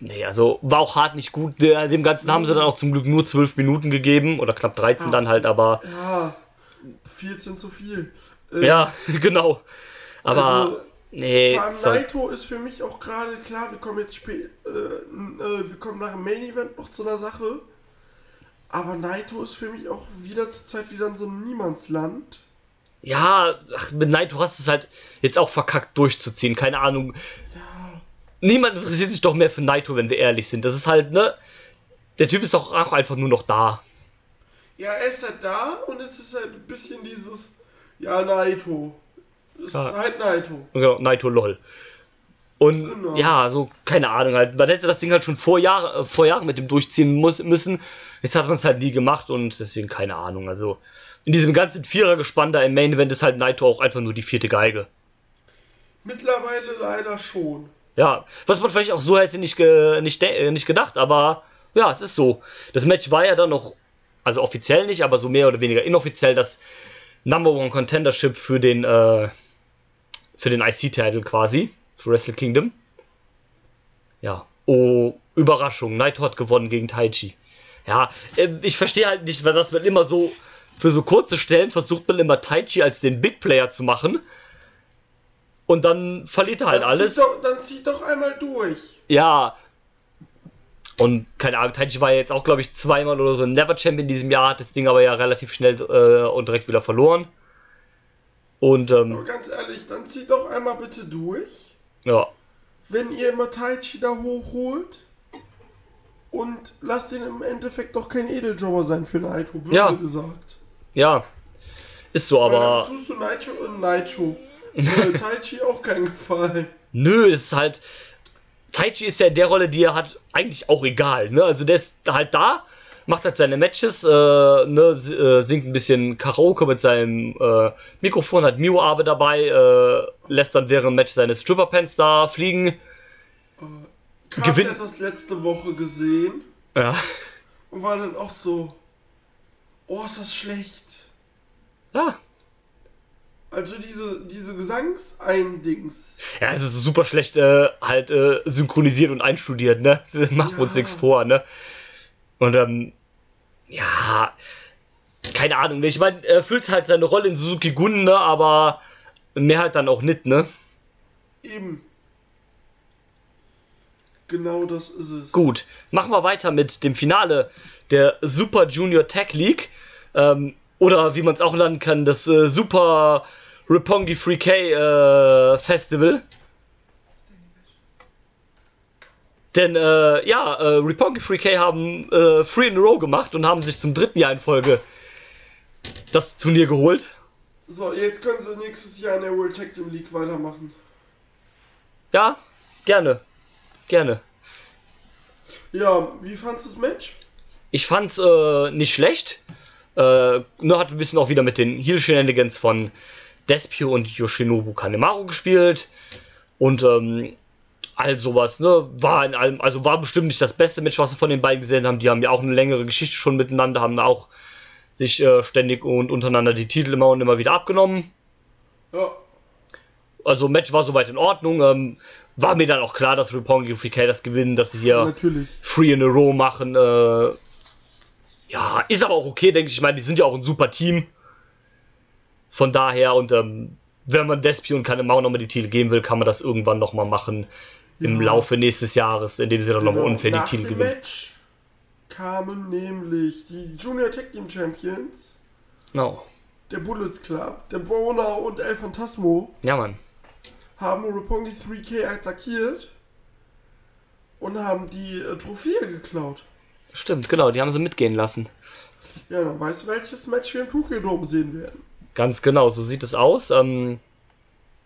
Nee, also war auch hart nicht gut. Dem Ganzen haben sie dann auch zum Glück nur 12 Minuten gegeben oder knapp 13 Ach, dann halt, aber. Ja, 14 zu viel. Äh, ja, genau. Aber. Also, Nee. Vor allem Naito ist für mich auch gerade klar, wir kommen jetzt spät, äh, äh, wir kommen nach dem Main Event noch zu einer Sache. Aber Naito ist für mich auch wieder zur Zeit wieder in so einem Niemandsland. Ja, ach, mit Naito hast du es halt jetzt auch verkackt durchzuziehen, keine Ahnung. Ja. Niemand interessiert sich doch mehr für Naito, wenn wir ehrlich sind. Das ist halt, ne? Der Typ ist doch auch einfach nur noch da. Ja, er ist halt da und es ist halt ein bisschen dieses, ja, Naito. Ist ja. halt Naito. Genau, Naito LOL. Und genau. ja, so, keine Ahnung, halt, man hätte das Ding halt schon vor, Jahr, äh, vor Jahren mit dem durchziehen muss, müssen. Jetzt hat man es halt nie gemacht und deswegen keine Ahnung. Also in diesem ganzen Vierergespann da im Main Event ist halt Naito auch einfach nur die vierte Geige. Mittlerweile leider schon. Ja, was man vielleicht auch so hätte nicht, ge nicht, äh, nicht gedacht, aber ja, es ist so. Das Match war ja dann noch, also offiziell nicht, aber so mehr oder weniger inoffiziell das Number One Contendership für den äh, für den IC-Title quasi, für Wrestle Kingdom. Ja. Oh, Überraschung. Naito hat gewonnen gegen Taichi. Ja, äh, ich verstehe halt nicht, weil das wird immer so, für so kurze Stellen versucht man immer Taichi als den Big Player zu machen. Und dann verliert er halt dann alles. Zieh doch, dann zieh doch einmal durch. Ja. Und keine Ahnung, Taichi war ja jetzt auch, glaube ich, zweimal oder so Never Champion in diesem Jahr, hat das Ding aber ja relativ schnell äh, und direkt wieder verloren. Und, ähm, Aber ganz ehrlich, dann zieht doch einmal bitte durch. Ja. Wenn ihr immer Taichi da hochholt und lasst ihn im Endeffekt doch kein Edeljobber sein für Naito, böse ja. gesagt. Ja. Ist so, aber. Dann tust du Naito und Naito. äh, Taichi auch keinen Gefallen. Nö, ist halt. Taichi ist ja in der Rolle, die er hat, eigentlich auch egal. Ne? Also der ist halt da, macht halt seine Matches, äh, ne, äh, singt ein bisschen Karaoke mit seinem äh, Mikrofon, hat Mio Abe dabei, äh, lässt dann während dem Match seine Stripperpants da fliegen. Äh, Gewinnt. hat das letzte Woche gesehen. Ja. Und war dann auch so, oh, ist das schlecht. Ja. Also diese, diese Gesangseindings. Ja, es ist super schlecht äh, halt äh, synchronisiert und einstudiert, ne? Wir ja. uns nichts vor, ne? Und ähm, ja, keine Ahnung. Ich meine, er füllt halt seine Rolle in Suzuki Gun, ne, aber mehr halt dann auch nicht, ne? Eben. Genau das ist es. Gut, machen wir weiter mit dem Finale der Super Junior Tag League. Ähm, oder wie man es auch nennen kann, das äh, Super Roppongi 3K äh, Festival. Denn, äh, ja, äh, Roppongi 3K haben äh, Free in a Row gemacht und haben sich zum dritten Jahr in Folge das Turnier geholt. So, jetzt können sie nächstes Jahr in der World Tag Team League weitermachen. Ja, gerne. Gerne. Ja, wie fandst du das Match? Ich fand's äh, nicht schlecht. Äh, nur hat ein bisschen auch wieder mit den Heal Shenanigans von Despio und Yoshinobu Kanemaru gespielt. Und ähm, all sowas, ne? War in allem, also war bestimmt nicht das beste Match, was wir von den beiden gesehen haben. Die haben ja auch eine längere Geschichte schon miteinander, haben auch sich äh, ständig und untereinander die Titel immer und immer wieder abgenommen. Ja, Also Match war soweit in Ordnung. Ähm, war mir dann auch klar, dass Roppongi und 3K das gewinnen, dass sie hier natürlich. Free in a Row machen. Äh, ja, ist aber auch okay, denke ich. Ich meine, die sind ja auch ein super Team. Von daher, und ähm, wenn man Despi und Kanemau nochmal die Titel geben will, kann man das irgendwann nochmal machen. Im Ja. Laufe nächstes Jahres, indem sie dann nochmal Genau. unfair die Nach Titel dem gewinnen. Match kamen nämlich die Junior Tag Team Champions, Genau. der Bullet Club, der Boner und El Phantasmo Ja, Mann. haben Roppongi 3K attackiert und haben die äh, Trophäe geklaut. Stimmt, genau, die haben sie mitgehen lassen. Ja, dann weißt du, welches Match wir im Tokyo Dome sehen werden. Ganz genau, so sieht es aus. Ähm,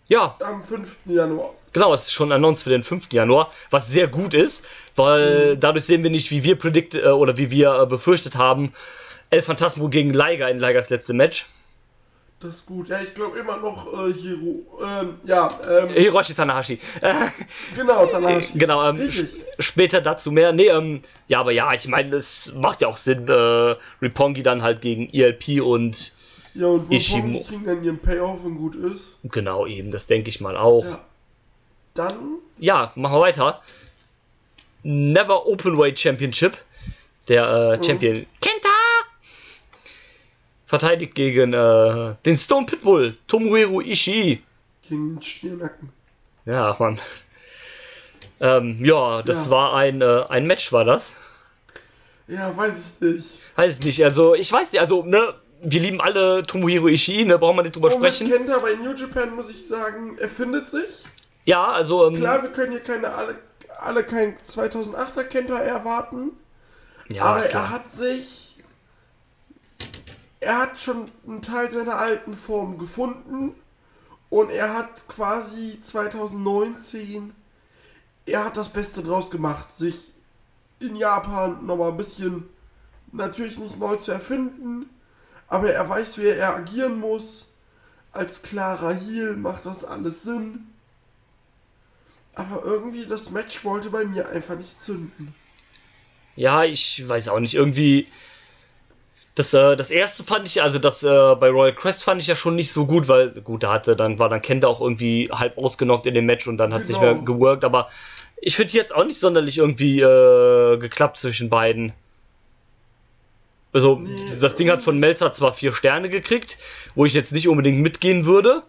ja, Am 5. Januar. Genau, es ist schon announced für den 5. Januar, was sehr gut ist, weil dadurch sehen wir nicht, wie wir predict äh, oder wie wir äh, befürchtet haben, El Phantasmo gegen Liger in Ligers letzte Match. Das ist gut. Ja, ich glaube immer noch äh, Hiro. Ähm, ja, ähm, Hiroshi Tanahashi. Genau, Tanahashi. genau, ähm, sp- später dazu mehr. Nee, ähm, ja, aber ja, ich meine, es macht ja auch Sinn, äh, Ripongi dann halt gegen ELP und Ja, und wo Ishimo. Kriegen dann ihren Payoff und gut ist. genau eben, das denke ich mal auch. Ja. Dann, Ja, machen wir weiter. Never Openweight Championship. Der äh, Champion Kenta verteidigt gegen äh, den Stone Pitbull Tomohiro Ishii. gegen den Stirnacken. Ja, Mann. Ähm, ja, das Ja. war ein, äh, ein Match, war das? Ja, weiß ich nicht. Weiß ich nicht. Also, ich weiß nicht, also, ne, wir lieben alle Tomohiro Ishii, ne, brauchen wir nicht drüber mit sprechen. Kenta bei New Japan muss ich sagen, er findet sich. Ja, also, ähm, Klar, wir können hier keine alle, alle kein 2008er Kenta erwarten, ja, aber klar. er hat sich er hat schon einen Teil seiner alten Form gefunden und er hat quasi 2019 er hat das Beste draus gemacht, sich in Japan nochmal ein bisschen natürlich nicht neu zu erfinden, aber er weiß, wie er agieren muss. Als klarer Heel macht das alles Sinn. Aber irgendwie das Match wollte bei mir einfach nicht zünden. Ja, ich weiß auch nicht. Irgendwie. Das, äh, das erste fand ich, also das äh, bei Royal Crest fand ich ja schon nicht so gut, weil, gut, da hatte, dann war dann Kenta auch irgendwie halb ausgenockt in dem Match und dann hat sich Genau. mehr geworkt, aber ich finde jetzt auch nicht sonderlich irgendwie äh, geklappt zwischen beiden. Also, Nee, das Ding hat von Melzer zwar vier Sterne gekriegt, wo ich jetzt nicht unbedingt mitgehen würde.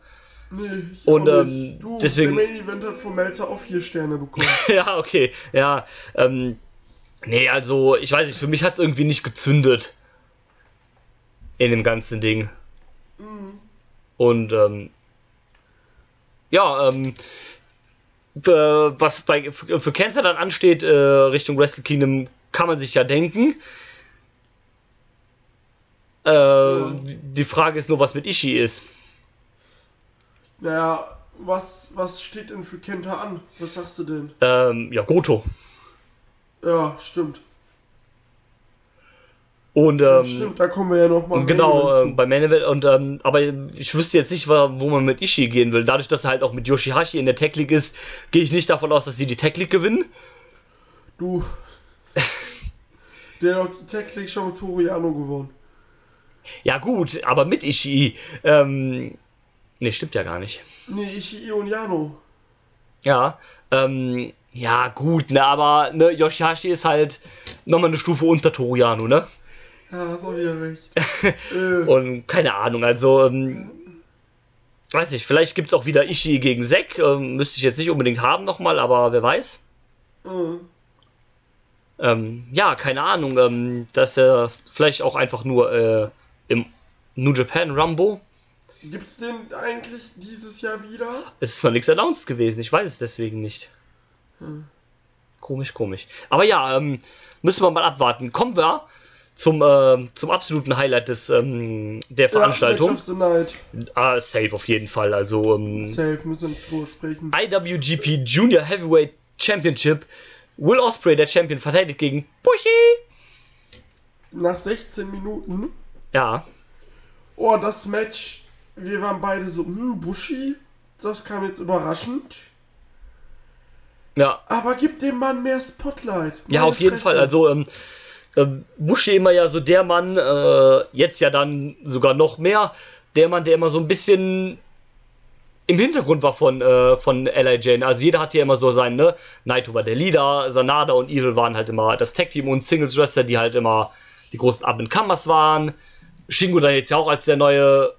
Nee, ich Und, ähm. Du, deswegen- der Main Event hat von Melzer auch vier Sterne bekommen. ja, okay, ja. Ähm, nee, also, ich weiß nicht, für mich hat es irgendwie nicht gezündet. In dem ganzen Ding. Und, ähm, ja, ähm, für, was bei, für, für Cancer dann ansteht, äh, Richtung Wrestle Kingdom, kann man sich ja denken. Äh, die- Die Frage ist nur, was mit Ishii ist. Naja, was, was steht denn für Kenta an? Was sagst du denn? Ähm, ja, Goto. Ja, stimmt. Und, ähm, stimmt, da kommen wir ja nochmal Genau, ähm, bei Main Event und ähm, aber ich wüsste jetzt nicht, wo man mit Ishii gehen will. Dadurch, dass er halt auch mit Yoshihashi in der Tech League ist, gehe ich nicht davon aus, dass sie die Tech League gewinnen. Du. der hat doch die Tech League schon mit Toriano gewonnen. Ja gut, aber mit Ishii. Ähm, nee, stimmt ja gar nicht. Nee, Ishii und Jano. Ja, ähm, ja gut, ne, aber ne, Yoshihashi ist halt nochmal eine Stufe unter Toriano, ne? Ja, hast auch wieder recht. äh, Und keine Ahnung, also ähm, weiß nicht, vielleicht gibt es auch wieder Ishii gegen Zack. Ähm, müsste ich jetzt nicht unbedingt haben nochmal, aber wer weiß. äh, Ähm, ja, keine Ahnung, ähm, dass er vielleicht auch einfach nur äh, im New Japan Rumble. Gibt's den eigentlich dieses Jahr wieder? Es ist noch nichts announced gewesen, ich weiß es deswegen nicht. Komisch, komisch. Aber ja, ähm, müssen wir mal abwarten. Kommen wir zum, äh, zum absoluten Highlight des, ähm, der Veranstaltung. Ja, Match of the Night. Ah, safe auf jeden Fall. Also ähm, Safe, müssen wir drüber sprechen. IWGP Junior Heavyweight Championship. Will Osprey, der Champion, verteidigt gegen Bushi. Nach 16 Minuten. Ja, Oh, das Match. Wir waren beide so, hm, Bushi. Das kam jetzt überraschend. ja, Aber gib dem Mann mehr Spotlight. ja, auf jeden Fresse. Fall. Also ähm, ähm, Bushi immer ja so der Mann, äh, jetzt ja dann sogar noch mehr, der Mann, der immer so ein bisschen im Hintergrund war von, äh, von L.I. Jane. Also jeder hatte ja immer so seinen, ne? Naito war der Leader, Sanada und Evil waren halt immer das Tag-Team und Singles-Wrestler, die halt immer die großen Up-and-Comers waren. Shingo dann jetzt ja auch als der neue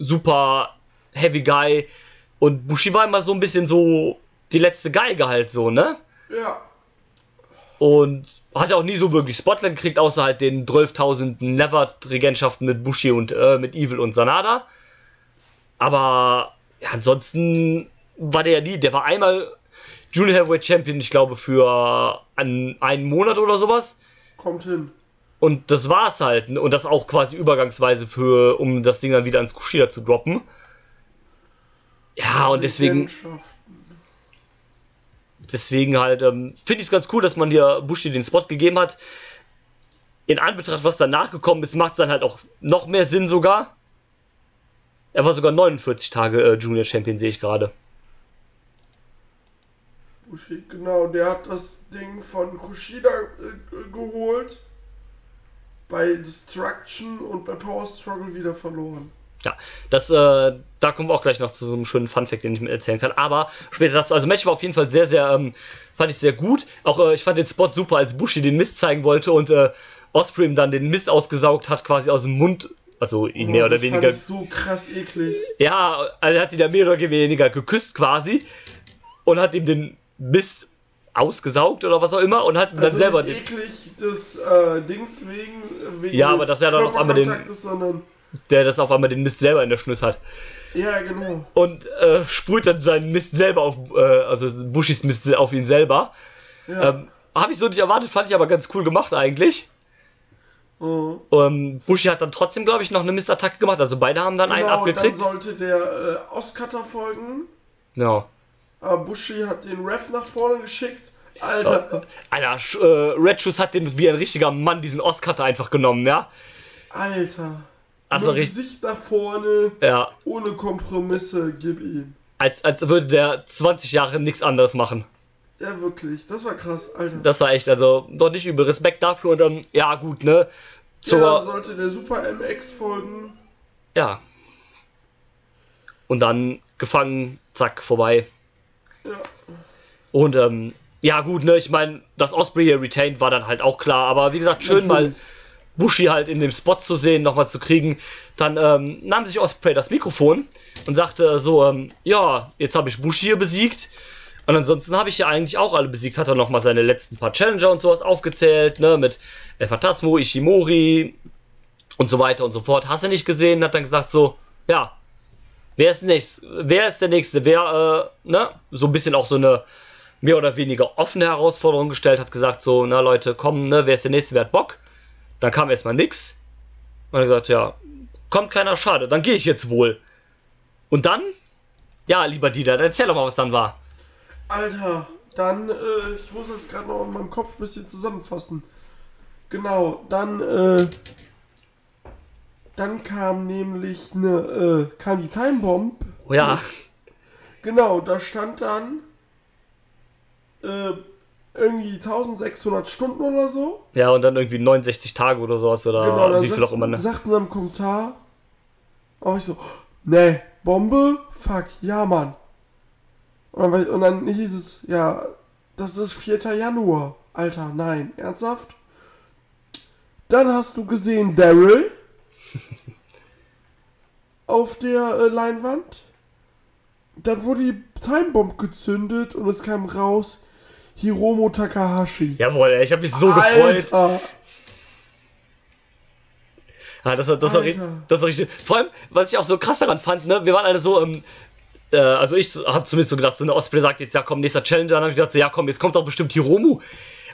super Heavy Guy. Und Bushi war immer so ein bisschen so die letzte Geige halt so, ne? Ja. Und hat ja auch nie so wirklich Spotlight gekriegt, außer halt den 12.000 Never-Regentschaften mit Bushi und äh, mit Evil und Sanada. Aber ja, ansonsten war der ja nie, der war einmal Junior Heavyweight Champion, ich glaube, für an, einen Monat oder sowas. Kommt hin. Und das war's halt. Und das auch quasi übergangsweise für, um das Ding dann wieder ans Kushida zu droppen. Ja, und deswegen, deswegen halt, ähm, finde ich es ganz cool, dass man hier Bushi den Spot gegeben hat. In Anbetracht, was danach gekommen ist, macht es dann halt auch noch mehr Sinn sogar. Er war sogar 49 Tage äh, Junior Champion, sehe ich gerade. Bushi, genau, der hat das Ding von Kushida äh, geholt. Bei Destruction und bei Power Struggle wieder verloren. Ja, das, äh, da kommen wir auch gleich noch zu so einem schönen Funfact, den ich mir erzählen kann. Aber später dazu. Also, Match war auf jeden Fall sehr, sehr, ähm, fand ich sehr gut. Auch äh, ich fand den Spot super, als Bushi den Mist zeigen wollte und äh, Osprey ihm dann den Mist ausgesaugt hat, quasi aus dem Mund. Also ihn mehr Oh, oder das weniger. Fand ich so krass eklig. Ja, also er hat ihn ja mehr oder weniger geküsst quasi und hat ihm den Mist ausgesaugt oder was auch immer und hat ihm dann Also selber nicht eklig des äh, Dings wegen, wegen Ja, aber dass er dann auf einmal den- sondern der das auf einmal den Mist selber in der Schnüss hat. ja genau. Und äh, sprüht dann seinen Mist selber auf, äh, also Bushis Mist auf ihn selber. Ja. Ähm, Habe ich so nicht erwartet, fand ich aber ganz cool gemacht eigentlich. oh. Ähm, Bushi hat dann trotzdem, glaube ich, noch eine Mistattacke gemacht. Also beide haben dann einen Genau, dann abgekriegt. sollte der äh, Oscutter folgen. Genau. Aber Bushi hat den Ref nach vorne geschickt. Alter, Alter, Sch- äh, Red Shoes hat den wie ein richtiger Mann diesen Oscar einfach genommen, ja? Alter. Also richtig- Gesicht nach vorne, Ja. ohne Kompromisse, gib ihm. Als, als würde der 20 Jahre nichts anderes machen. Ja, wirklich, das war krass, Alter. Das war echt, also doch nicht übel. Respekt dafür und dann, ja gut, ne? ja, dann Zur, sollte der Super MX folgen. ja. Und dann gefangen, zack, vorbei. Ja, Und ähm, ja gut, ne, ich meine, dass Osprey hier retained war dann halt auch klar, aber wie gesagt, schön mal. Bushi halt in dem Spot zu sehen, nochmal zu kriegen. Dann ähm, nahm sich Osprey das Mikrofon und sagte so, ähm, ja, jetzt habe ich Bushi hier besiegt. Und ansonsten habe ich ja eigentlich auch alle besiegt. Hat er nochmal seine letzten paar Challenger und sowas aufgezählt, ne, mit El Phantasmo, Ishimori und so weiter und so fort. Hast du nicht gesehen? Hat dann gesagt so, ja, wer ist nächst, wer ist der Nächste? Wer, äh, ne, so ein bisschen auch so eine mehr oder weniger offene Herausforderung gestellt, hat gesagt so, na Leute, komm, ne, wer ist der Nächste, wer hat Bock? Dann kam erstmal nix. Und er gesagt, ja, kommt keiner, schade, dann gehe ich jetzt wohl. Und dann, ja, lieber Dieter, dann erzähl doch mal, was dann war. Alter, dann, äh, ich muss das gerade noch in meinem Kopf ein bisschen zusammenfassen. Genau, dann, äh, dann kam nämlich eine, äh, kam die Time Bomb. Oh ja, Genau, da stand dann, äh, irgendwie 1600 Stunden oder so. ja, und dann irgendwie 69 Tage oder sowas oder Genau, dann wie viel sagt- auch immer, ne? sagten sie im Kommentar. Auch ich so, ne, Bombe? Fuck, ja, Mann. Und dann, und dann hieß es, ja, das ist 4. Januar. Alter, nein, ernsthaft? Dann hast du gesehen Daryl auf der äh, Leinwand. Dann wurde die Timebomb gezündet und es kam raus Hiromo Takahashi. Jawohl, ey, ich habe mich so gefreut. Alter, Ja, das, war- das, war, Alter. das war richtig. Vor allem, was ich auch so krass daran fand, ne, wir waren alle so, ähm, äh, also ich habe zumindest so gedacht, so eine Osprey sagt jetzt, ja komm, nächster Challenger, dann habe ich gedacht, so, ja komm, jetzt kommt doch bestimmt Hiromu.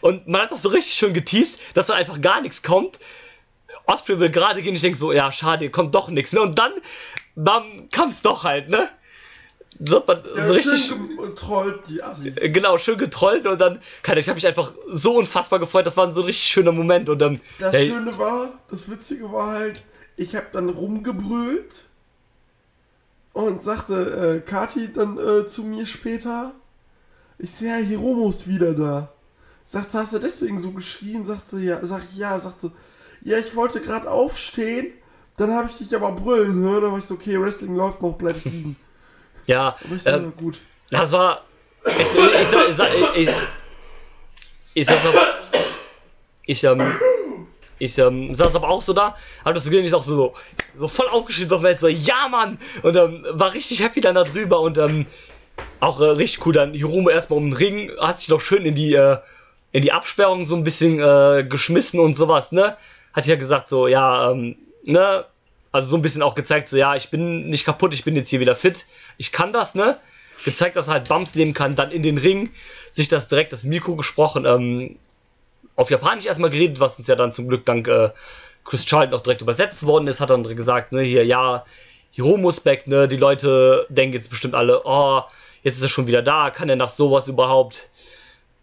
Und man hat das so richtig schön geteased, dass da einfach gar nichts kommt. Osprey will gerade gehen, ich denke so, ja schade, kommt doch nichts, ne? Und dann, bam, kam es doch halt, ne? So, man, Ja, so richtig schön getrollt, die Assis. äh, genau, schön getrollt und dann, keine, ich habe mich einfach so unfassbar gefreut, das war so ein richtig schöner Moment und dann, Das hey, Schöne war, das Witzige war halt, ich habe dann rumgebrüllt und sagte äh, Kati dann äh, zu mir später, ich sehe ja, Hiromo ist wieder da. Sagt sie, hast du deswegen so geschrien? Sagt sie, ja. Sag ich, ja. Sagt sie, ja, ich wollte gerade aufstehen, dann habe ich dich aber brüllen hören. Dann war ich so, okay, Wrestling läuft noch, bleib liegen. ja, so, ähm, ja, gut. Das war. Ich, ich, ich, ich, ich, ich saß aber. Ich, ähm. Ich ähm, saß aber auch so da, hab das gesehen, ich auch so, so voll aufgeschrieben auf so, ja Mann! Und ähm, war richtig happy dann da drüber und ähm, auch äh, richtig cool dann Hiromo erstmal um den Ring, hat sich noch schön in die, äh, in die Absperrung so ein bisschen äh, geschmissen und sowas, ne? Hat ja gesagt, so, ja, ähm, ne? Also so ein bisschen auch gezeigt, so, ja, ich bin nicht kaputt, ich bin jetzt hier wieder fit, ich kann das, ne? Gezeigt, dass er halt Bumps nehmen kann, dann in den Ring, sich das direkt das Mikro gesprochen, ähm, auf Japanisch erstmal geredet, was uns ja dann zum Glück dank äh, Chris Charlton auch direkt übersetzt worden ist, hat dann gesagt, ne, hier, ja, Hiromus back, ne, die Leute denken jetzt bestimmt alle, oh, jetzt ist er schon wieder da, kann er nach sowas überhaupt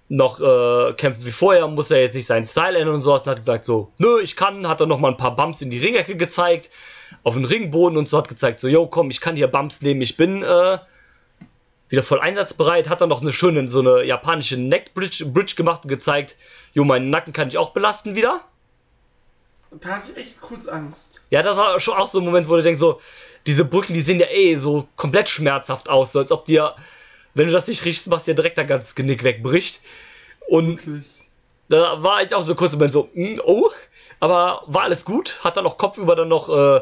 noch äh, kämpfen wie vorher, muss er jetzt nicht seinen Style ändern und sowas, und hat gesagt so, nö, ich kann, hat dann noch mal ein paar Bumps in die Ringecke gezeigt, auf den Ringboden und so hat gezeigt so, yo, komm, ich kann hier Bumps nehmen, ich bin äh, wieder voll einsatzbereit, hat dann noch eine schöne, so eine japanische Neckbridge Bridge gemacht und gezeigt, jo, meinen Nacken kann ich auch belasten wieder. Da hatte ich echt kurz Angst. Ja, das war schon auch so ein Moment, wo du denkst, so, diese Brücken, die sehen ja eh so komplett schmerzhaft aus, so als ob dir, wenn du das nicht riechst, machst dir direkt dein ganzes Genick wegbricht. Und Wirklich. da war ich auch so kurz im Moment so, mm, oh, aber war alles gut, hat dann auch kopfüber dann noch äh,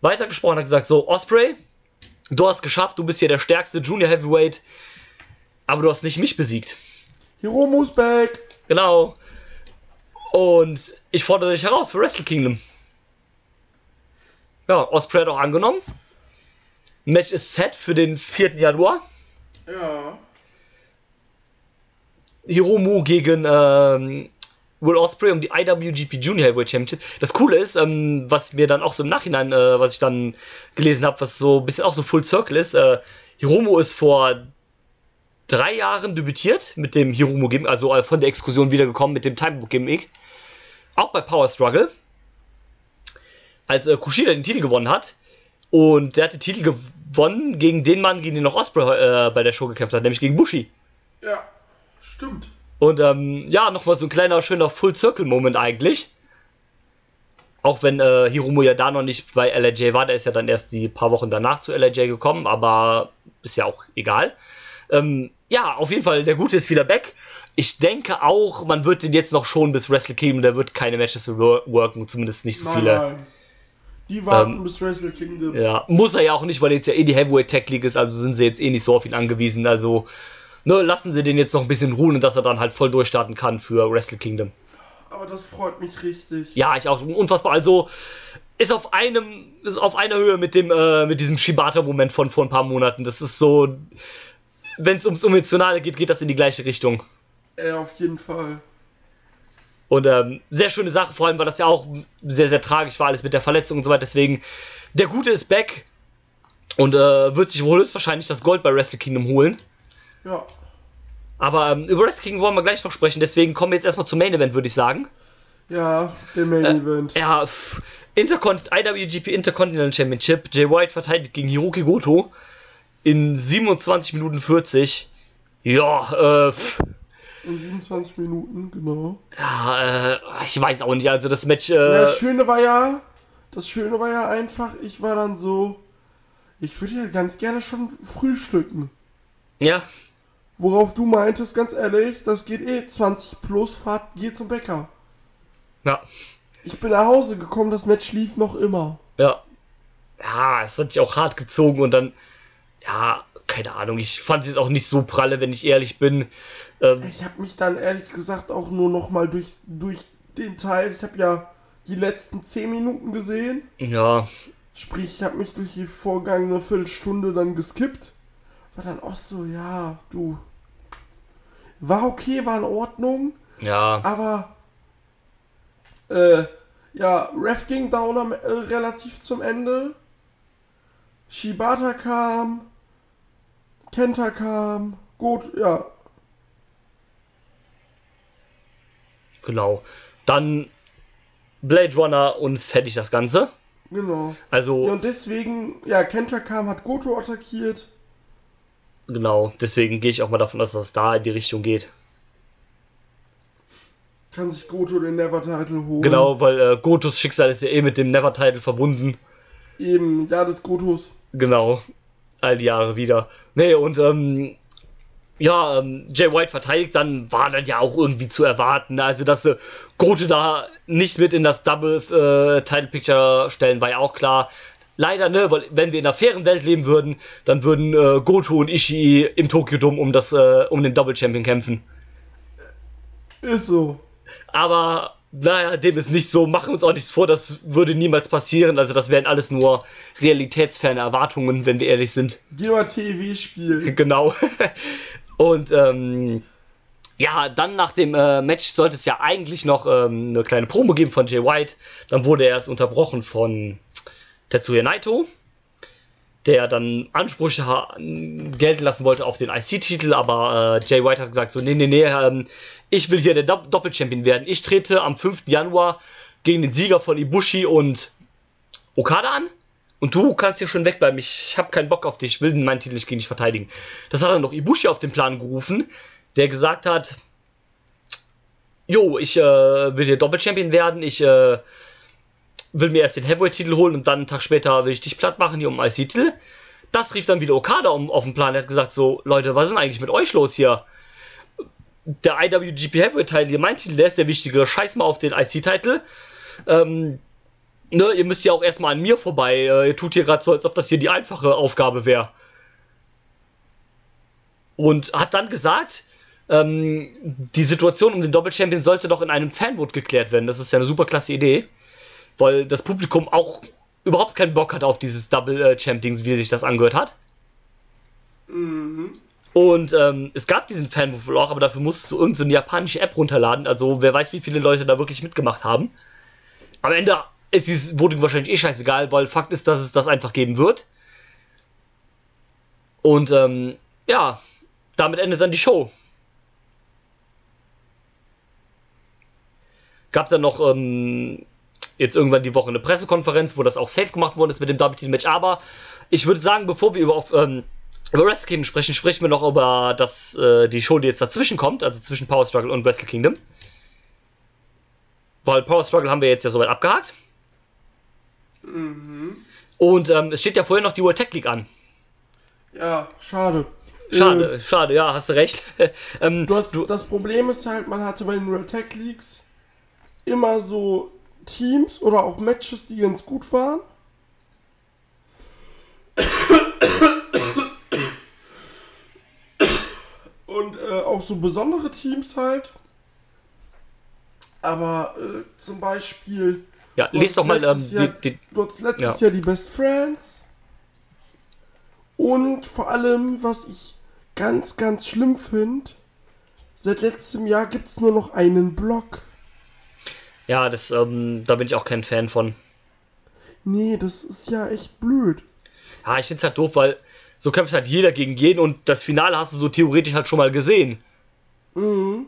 weitergesprochen, hat gesagt, so, Osprey, du hast geschafft, du bist hier der stärkste Junior Heavyweight, aber du hast nicht mich besiegt. Hiromo's back. Genau. Und ich fordere dich heraus für Wrestle Kingdom. Ja, Osprey hat auch angenommen. Match ist set für den 4. Januar. Ja. Hiromu gegen ähm, Will Osprey um die IWGP Junior Heavyweight Championship. Das Coole ist, ähm, was mir dann auch so im Nachhinein, äh, was ich dann gelesen habe, was so ein bisschen auch so Full Circle ist, äh, Hiromu ist vor drei Jahren debütiert mit dem Hiromu Gimmick, also äh, von der Exkursion wiedergekommen mit dem Timebook Gimmick. Auch bei Power Struggle. Als äh, Kushida den Titel gewonnen hat. Und der hat den Titel gewonnen gegen den Mann, gegen den noch Osprey äh, bei der Show gekämpft hat, nämlich gegen Bushi. Ja. Stimmt. Und ähm, ja, nochmal so ein kleiner, schöner Full-Circle-Moment eigentlich. Auch wenn äh, Hiromu ja da noch nicht bei LAJ war, der ist ja dann erst die paar Wochen danach zu LAJ gekommen, aber ist ja auch egal. Ähm, ja, auf jeden Fall, der Gute ist wieder back. Ich denke auch, man wird den jetzt noch schon bis Wrestle Kingdom, der wird keine Matches wor- worken, zumindest nicht so Nein, viele. nein. Die warten Ähm, bis Wrestle Kingdom. Ja, muss er ja auch nicht, weil jetzt ja eh die Heavyweight Tech League ist, also sind sie jetzt eh nicht so auf ihn angewiesen. Also, ne, lassen sie den jetzt noch ein bisschen ruhen und dass er dann halt voll durchstarten kann für Wrestle Kingdom. Aber das freut mich richtig. Ja, ich auch unfassbar. Also ist auf einem, ist auf einer Höhe mit dem, äh, mit diesem Shibata-Moment von vor ein paar Monaten. Das ist so, wenn es ums Emotionale geht, geht das in die gleiche Richtung. Äh, auf jeden Fall. Und ähm, sehr schöne Sache, vor allem, weil das ja auch sehr, sehr tragisch war, alles mit der Verletzung und so weiter. Deswegen, der Gute ist back und äh, wird sich wohl höchstwahrscheinlich das Gold bei Wrestle Kingdom holen. Ja. Aber ähm, über Wrestle Kingdom wollen wir gleich noch sprechen, deswegen kommen wir jetzt erstmal zum Main Event, würde ich sagen. Ja, der Main Äh, Event. Ja, pff, Intercon IWGP Intercontinental Championship. Jay White verteidigt gegen Hiroki Goto in 27 Minuten 40. Ja, äh, pff, In 27 Minuten, genau. ja, äh, ich weiß auch nicht. Also das Match, äh, Ja, das Schöne war ja, das Schöne war ja einfach, ich war dann so, ich würde ja ganz gerne schon frühstücken. ja, Worauf du meintest, ganz ehrlich, das geht eh 20 plus, Fahrt, geh zum Bäcker. ja, Ich bin nach Hause gekommen, das Match lief noch immer. ja. Ja, es hat sich auch hart gezogen und dann, ja, keine Ahnung. Ich fand es jetzt auch nicht so pralle, wenn ich ehrlich bin. Ähm, Ich habe mich dann ehrlich gesagt auch nur noch mal durch, durch den Teil, ich habe ja die letzten 10 Minuten gesehen. ja, Sprich, ich habe mich durch die vorgangene Viertelstunde dann geskippt. war dann auch so, ja, du. War okay, war in Ordnung, Ja, aber äh, ja, Ref ging down am, äh, relativ zum Ende. Shibata kam, Kenta kam, gut, ja, genau. Dann Blade Runner und fertig das Ganze. genau. Also, Ja, und deswegen, ja, Kenta kam, hat Goto attackiert. genau, deswegen gehe ich auch mal davon aus, dass es da in die Richtung geht. Kann sich Goto den Never-Title holen. Genau, weil äh, Gotos Schicksal ist ja eh mit dem Never-Title verbunden. Eben, ja, des Gotos. Genau. All die Jahre wieder. Nee, und ähm, ja, ähm, Jay White verteidigt, dann war dann ja auch irgendwie zu erwarten. Also, dass äh, Goto da nicht mit in das Double äh, Title Picture stellen, war ja auch klar. Leider, ne, weil wenn wir in einer fairen Welt leben würden, dann würden äh, Goto und Ishii im Tokyo Dome um das äh, um den Double Champion kämpfen. Ist so. Aber naja, dem ist nicht so. Machen uns auch nichts vor, das würde niemals passieren. Also das wären alles nur realitätsferne Erwartungen, wenn wir ehrlich sind. Geh mal TV-Spiel. Genau. Und ähm, ja, dann nach dem äh, Match sollte es ja eigentlich noch ähm, eine kleine Promo geben von Jay White. Dann wurde er erst unterbrochen von Tetsuya Naito, der dann Ansprüche gelten lassen wollte auf den IC-Titel, aber äh, Jay White hat gesagt so, nee, nee, nee, ähm, ich will hier der Dopp- Doppelchampion werden. Ich trete am 5. Januar gegen den Sieger von Ibushi und Okada an. Und du kannst hier schon wegbleiben. Ich habe keinen Bock auf dich. Ich will meinen Titel nicht gegen dich verteidigen. Das hat dann noch Ibushi auf den Plan gerufen, der gesagt hat: Jo, ich äh, will hier Doppelchampion werden. Ich äh, will mir erst den Heavyweight-Titel holen und dann einen Tag später will ich dich platt machen hier um IC-Titel. Das rief dann wieder Okada auf den Plan. Er hat gesagt: So, Leute, was ist denn eigentlich mit euch los hier? Der IWGP Heavyweight-Titel, hier mein Titel, der ist der wichtige. Scheiß mal auf den IC-Titel. Ähm, ne, ihr müsst ja auch erstmal an mir vorbei. Äh, ihr tut hier gerade so, als ob das hier die einfache Aufgabe wäre. Und hat dann gesagt, ähm, die Situation um den Doppelchampion sollte doch in einem Fanvote geklärt werden. Das ist ja eine super klasse Idee, weil das Publikum auch überhaupt keinen Bock hat auf dieses Double-Champ-Ding, wie sich das angehört hat. Und ähm, es gab diesen wohl auch, aber dafür musst du irgendeine so japanische App runterladen. Also wer weiß, wie viele Leute da wirklich mitgemacht haben. Am Ende ist dieses Voting wahrscheinlich eh scheißegal, weil Fakt ist, dass es das einfach geben wird. Und ähm, ja, damit endet dann die Show. Gab dann noch ähm, jetzt irgendwann die Woche eine Pressekonferenz, wo das auch safe gemacht worden ist mit dem Double Match. Aber ich würde sagen, bevor wir über, auf, ähm, über Wrestle Kingdom sprechen, sprechen wir noch über das, äh, die Show, die jetzt dazwischen kommt, also zwischen Power Struggle und Wrestle Kingdom. Weil Power Struggle haben wir jetzt ja soweit abgehakt. Und ähm, es steht ja vorher noch die World Tech League an. Ja, schade. Schade, Äh, schade, ja, hast du recht. ähm, du hast, du, das Problem ist halt, man hatte bei den Real Tech Leagues immer so Teams oder auch Matches, die ganz gut waren. Und äh, auch so besondere Teams halt. Aber äh, zum Beispiel. ja, lest doch mal ähm, Jahr- die, die, Du hattest letztes Ja. Jahr die Best Friends. Und vor allem, was ich ganz, ganz schlimm finde, seit letztem Jahr gibt es nur noch einen Block. Ja, das, ähm, da bin ich auch kein Fan von. Nee, das ist ja echt blöd. Ja, ich find's halt doof, weil so kämpft halt jeder gegen jeden und das Finale hast du so theoretisch halt schon mal gesehen. Mhm,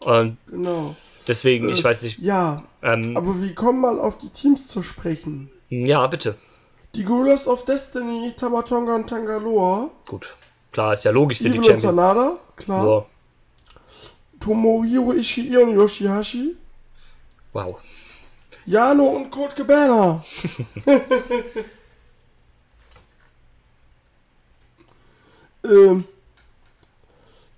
Und genau. deswegen, ich Äh, weiß nicht. Ja, Ähm, aber wir kommen mal auf die Teams zu sprechen. ja, bitte. Die Gorillas of Destiny, Tamatonga und Tangaloa. Gut. Klar, ist ja logisch, sind die Champions. Sanada, klar. So, Tomohiro Ishii und Yoshihashi. wow. Jano und Colt Cabana. ähm,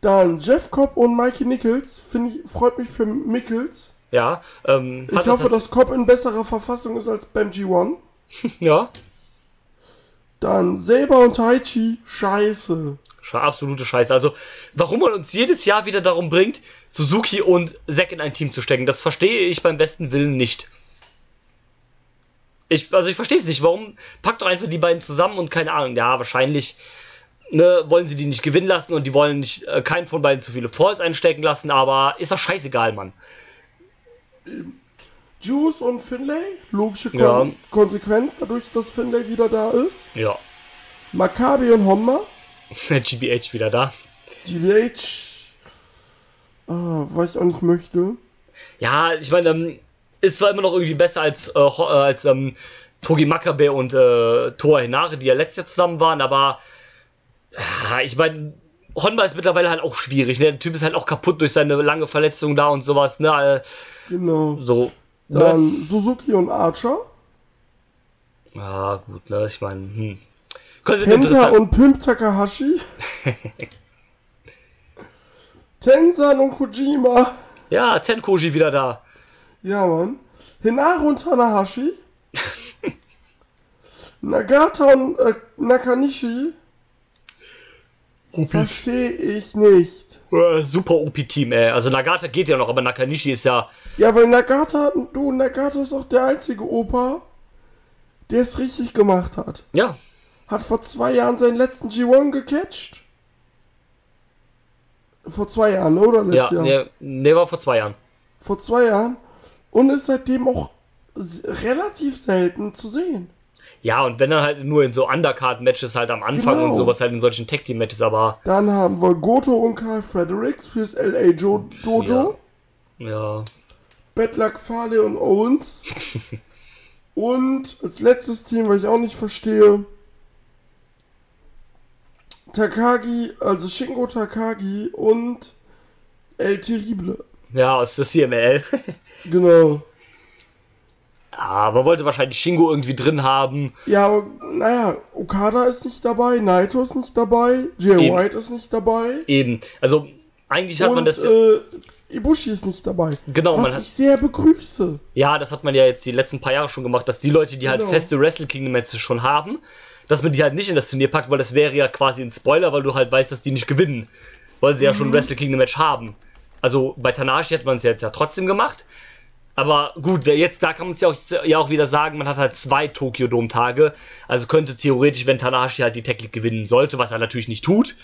dann Jeff Cobb und Mikey Nichols. Ich, freut mich für Mickels. Ja, ähm, Ich hoffe, das, dass Cobb in besserer Verfassung ist als beim G1. ja, Dann Saber und Taichi. Scheiße. Sche- absolute Scheiße. Also, warum man uns jedes Jahr wieder darum bringt, Suzuki und Zack in ein Team zu stecken, das verstehe ich beim besten Willen nicht. Ich, also ich verstehe es nicht. Warum packt doch einfach die beiden zusammen und keine Ahnung. Ja, wahrscheinlich ne, wollen sie die nicht gewinnen lassen und die wollen nicht äh, keinen von beiden zu viele Falls einstecken lassen, aber ist doch scheißegal, Mann. Juice und Finlay, logische Kon Ja. Konsequenz, dadurch, dass Finlay wieder da ist. Ja. Maccabi und Honma, GBH wieder da. GBH, ah, was ich auch nicht möchte. Ja, ich meine, ähm, ist zwar immer noch irgendwie besser als, äh, äh, als ähm, Togi Makabe und äh, Toa Hinare, die ja letztes Jahr zusammen waren, aber äh, ich meine, Honma ist mittlerweile halt auch schwierig. Ne? Der Typ ist halt auch kaputt durch seine lange Verletzung da und sowas. Ne? Äh, Genau. so. Ne? Dann Suzuki und Archer, Ja, gut, ne? Ich meine, hm. Interessant. und Pimp Takahashi, Tenzan und Kojima, Ja, Tenkoji wieder da. ja Mann, Hinare und Tanahashi, Nagata und äh, Nakanishi, verstehe ich nicht. Äh, super OP-Team, ey. Also Nagata geht ja noch, aber Nakanishi ist ja. Ja, weil Nagata, du, Nagata ist auch der einzige Opa, der es richtig gemacht hat. Ja, Hat vor zwei Jahren seinen letzten G1 gecatcht. Vor zwei Jahren, oder? ja, Letztes Jahr. ne, ne, war vor zwei Jahren. Vor zwei Jahren. Und ist seitdem auch relativ selten zu sehen. Ja, und wenn dann halt nur in so Undercard-Matches halt am Anfang Genau. und sowas halt in solchen Tag-Team-Matches, aber Dann haben wir Goto und Karl Fredericks fürs LA jo Dojo. ja. Bad Luck Fale und Owens. und als letztes Team, was ich auch nicht verstehe, Takagi, also Shingo Takagi und El Terrible. Ja, aus der CML. Genau. Ja, man wollte wahrscheinlich Shingo irgendwie drin haben. Ja, aber naja, Okada ist nicht dabei, Naito ist nicht dabei, Jay Eben. White ist nicht dabei Eben. Also, eigentlich hat man und das. ja- äh, Ibushi ist nicht dabei. Genau, was man hat- ich sehr begrüße. Ja, das hat man ja jetzt die letzten paar Jahre schon gemacht, dass die Leute, die halt Genau. feste Wrestle Kingdom Matches schon haben, dass man die halt nicht in das Turnier packt, weil das wäre ja quasi ein Spoiler, weil du halt weißt, dass die nicht gewinnen, weil sie ja Mhm. schon ein Wrestle Kingdom Match haben. Also bei Tanashi hat man es jetzt ja trotzdem gemacht. Aber gut, jetzt da kann man es ja auch, ja auch wieder sagen, man hat halt zwei Tokyo Dome Tage. Also könnte theoretisch, wenn Tanashi halt die Tech League gewinnen sollte, was er natürlich nicht tut,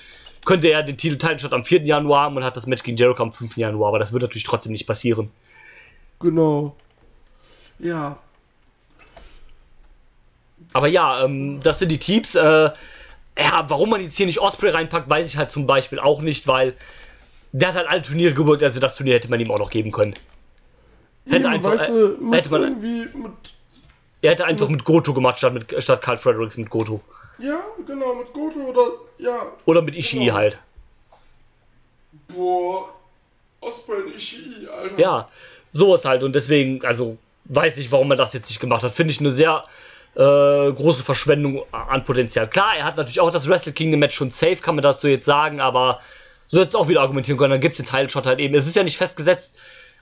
könnte er den Titel teilen statt am 4. Januar haben und hat das Match gegen Jericho am 5. Januar. Aber das wird natürlich trotzdem nicht passieren. Genau. Ja. Aber ja, ähm, das sind die Teams. Äh, ja, warum man jetzt hier nicht Osprey reinpackt, weiß ich halt zum Beispiel auch nicht, weil der hat halt alle Turniere gewirkt, also das Turnier hätte man ihm auch noch geben können. Hätte einfach- weißt äh, du, mit hätte man- irgendwie mit. Er hätte einfach mit Goto gemacht, statt, mit, statt Carl Fredericks mit Goto. Ja, genau, mit Goto oder. Ja. Oder mit Ishii Genau. halt. Boah. Osprey und Ishii, Alter. Ja, sowas halt. Und deswegen, also weiß ich, warum er das jetzt nicht gemacht hat. Finde ich eine sehr äh, große Verschwendung an Potenzial. Klar, er hat natürlich auch das Wrestle Kingdom Match schon safe, kann man dazu jetzt sagen, aber so jetzt auch wieder argumentieren können, dann gibt es den Title-Shot halt eben. Es ist ja nicht festgesetzt,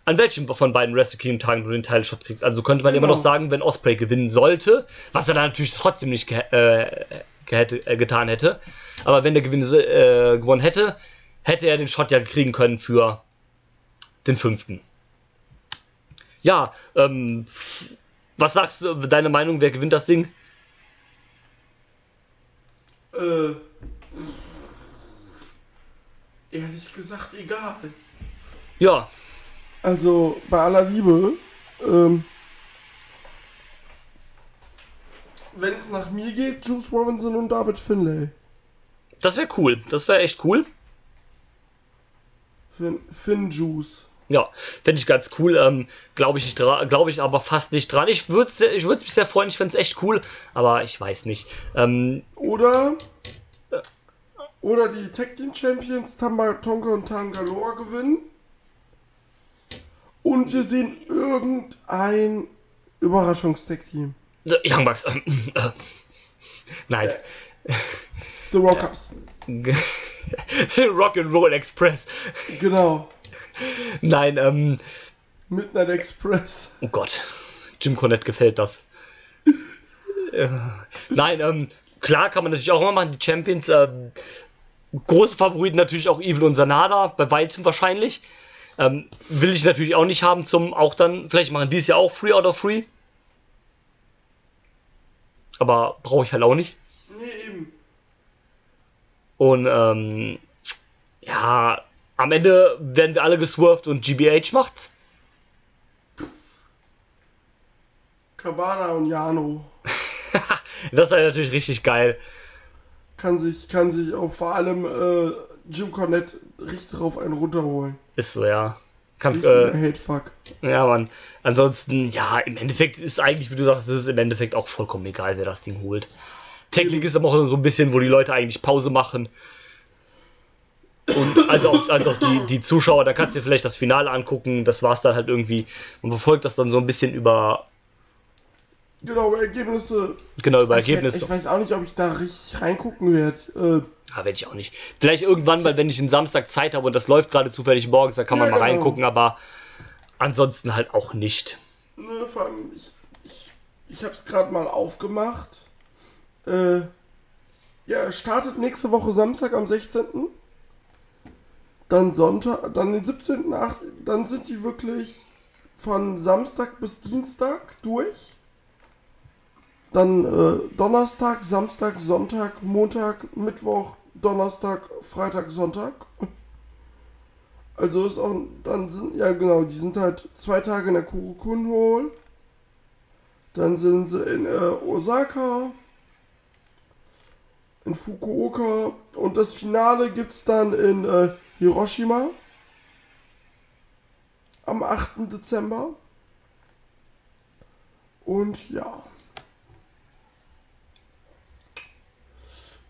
an welchem von beiden Wrestle Kingdom Tagen du den Title-Shot kriegst. Also könnte man immer Genau. noch sagen, wenn Osprey gewinnen sollte, was er dann natürlich trotzdem nicht ge äh, hätte, äh, getan hätte, aber wenn der gewinn, äh, gewonnen hätte, hätte er den Shot ja kriegen können für den fünften. Ja, ähm, was sagst du, deine Meinung, wer gewinnt das Ding? Äh. Ehrlich gesagt, egal. Ja, Also, bei aller Liebe, ähm, wenn es nach mir geht, Juice Robinson und David Finlay. das wäre cool. Das wäre echt cool. Finn, Finn Juice. Ja, fände ich ganz cool. Ähm, Glaube ich, glaub ich aber fast nicht dran. Ich würde ich würd mich sehr freuen, ich fände es echt cool, aber ich weiß nicht. Ähm, Oder. Oder die Tag Team Champions Tamba Tonka und Tangaloa gewinnen. Und wir sehen irgendein Überraschungstag Team. äh, Young Bucks. äh, nein. The Rockers. Rock'n'Roll Express. Genau. Nein, ähm, Midnight Express. Oh Gott, Jim Cornette gefällt das. Äh, Nein, ähm, klar kann man natürlich auch immer machen, die Champions. Ähm, große Favoriten natürlich auch Evil und Sanada, bei weitem wahrscheinlich. Ähm, will ich natürlich auch nicht haben zum, auch dann, vielleicht machen die es ja auch Free oder Free. Aber brauche ich halt auch nicht. Nee, eben. Und ähm, ja, am Ende werden wir alle geswerft und GBH macht's. Cabana und Jano das wäre natürlich richtig geil. kann sich, kann sich auch vor allem äh, Jim Cornette richtig drauf einen runterholen. Ist so, ja. Kann, äh, Hate-Fuck. ja, Mann. Ansonsten, ja, im Endeffekt ist eigentlich, wie du sagst, es ist im Endeffekt auch vollkommen egal, wer das Ding holt. Technik ist aber auch so ein bisschen, wo die Leute eigentlich Pause machen. Und also auch, also auch die, die Zuschauer, da kannst du dir vielleicht das Finale angucken, das war's dann halt irgendwie. Man verfolgt das dann so ein bisschen über, Genau, Ergebnisse. genau, über Ich, Ergebnisse. ich weiß auch nicht, ob ich da richtig reingucken werde. Äh, Ja, werde ich auch nicht. Vielleicht irgendwann, weil wenn ich einen Samstag Zeit habe und das läuft gerade zufällig morgens, dann kann man Ja, mal genau. reingucken, aber ansonsten halt auch nicht. ne, vor allem, ich, ich, ich habe es gerade mal aufgemacht. Äh, ja, startet nächste Woche Samstag am 16. Dann Sonntag, dann den 17. Ach, dann sind die wirklich von Samstag bis Dienstag durch. Dann äh, Donnerstag, Samstag, Sonntag, Montag, Mittwoch, Donnerstag, Freitag, Sonntag. Also ist auch, dann sind, ja genau, die sind halt zwei Tage in der Kurokun Hall. Dann sind sie in äh, Osaka, in Fukuoka und das Finale gibt's dann in äh, Hiroshima am 8. Dezember. Und ja.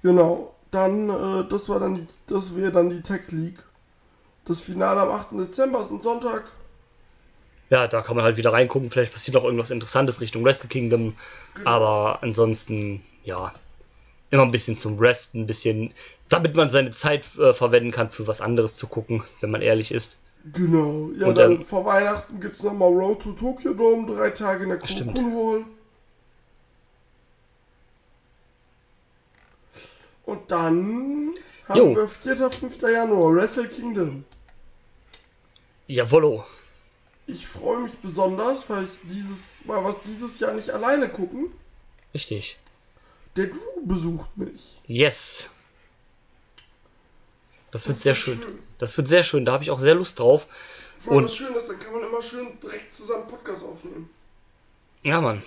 Genau, dann, äh, das war dann die, das wäre dann die Tech League. Das Finale am 8. Dezember ist ein Sonntag. Ja, da kann man halt wieder reingucken. Vielleicht passiert auch irgendwas Interessantes Richtung Wrestle Kingdom. Aber ansonsten, ja, immer ein bisschen zum Rest, ein bisschen, damit man seine Zeit äh, verwenden kann, für was anderes zu gucken, wenn man ehrlich ist. Genau. Ja, Und dann dann- vor Weihnachten gibt es nochmal Road to Tokyo Dome, drei Tage in der Stimmt. Kurokun Hall. Und dann haben Jo. wir 4. 5. Januar, Wrestle Kingdom. Jawollo. Ich freue mich besonders, weil ich dieses mal was dieses Jahr nicht alleine gucken. Richtig. Der Drew besucht mich. Yes. Das wird Das sehr wird schön. schön. Das wird sehr schön. Da habe ich auch sehr Lust drauf. Vor allem Und- das Schöne ist, dann kann man immer schön direkt zusammen Podcast aufnehmen. Ja, Mann.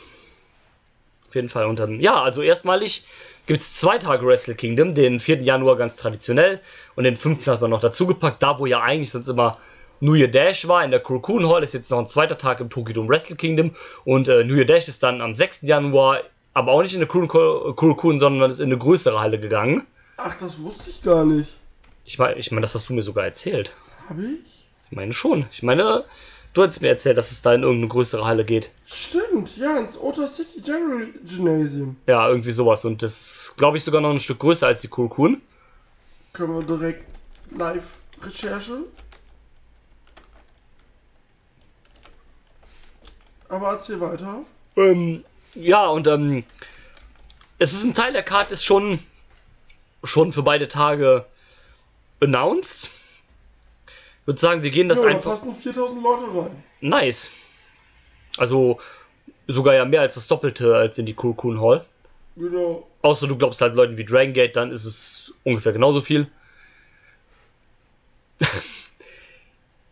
Auf jeden Fall. Und ähm, ja, also erstmalig gibt es zwei Tage Wrestle Kingdom. Den 4. Januar ganz traditionell und den 5. hat man noch dazugepackt. Da, wo ja eigentlich sonst immer New Year Dash war, in der Kurokun Hall, ist jetzt noch ein zweiter Tag im Tokyo Dome Wrestle Kingdom. Und äh, New Year Dash ist dann am 6. Januar, aber auch nicht in der Kurokun sondern ist in eine größere Halle gegangen. Ach, das wusste ich gar nicht. Ich meine, ich mein, das hast du mir sogar erzählt. Habe ich? Ich meine schon. Ich meine, du hattest mir erzählt, dass es da in irgendeine größere Halle geht. Stimmt, ja, ins Ota City General Gymnasium. Ja, irgendwie sowas. Und das glaube ich sogar noch ein Stück größer als die Kurokun. Können wir direkt Live-Recherche. Aber erzähl weiter. Ähm, ja, und ähm, es ist ein Teil der Card, ist schon, schon für beide Tage announced. Ich würde sagen, wir gehen das ja, da einfach. passen 4000 Leute rein. Nice. Also sogar ja mehr als das Doppelte als in die Kurokun Hall. Genau. Außer du glaubst halt Leuten wie Dragon Gate, dann ist es ungefähr genauso viel.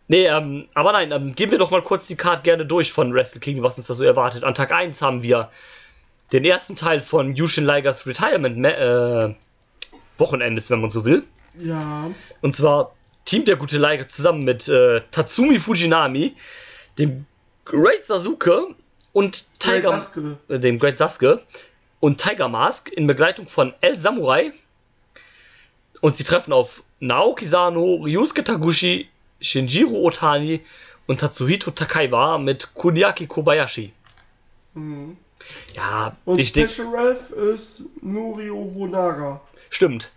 nee, ähm, aber nein, ähm, gehen wir doch mal kurz die Card gerne durch von Wrestle Kingdom, was uns da so erwartet. An Tag 1 haben wir den ersten Teil von Yushin Ligers Retirement äh, Wochenendes, wenn man so will. Ja. Und zwar teamt der gute Liger zusammen mit äh, Tatsumi Fujinami, dem Great Sasuke und Great Tiger, Sasuke. äh, dem Great Sasuke und Tiger Mask in Begleitung von El Samurai. Und sie treffen auf Naoki Sano, Ryusuke Taguchi, Shinjiro Otani und Tatsuhito Takaiwa mit Kuniaki Kobayashi. Mhm. Ja, Und ich Special Ref ist Norio Honaga. Stimmt.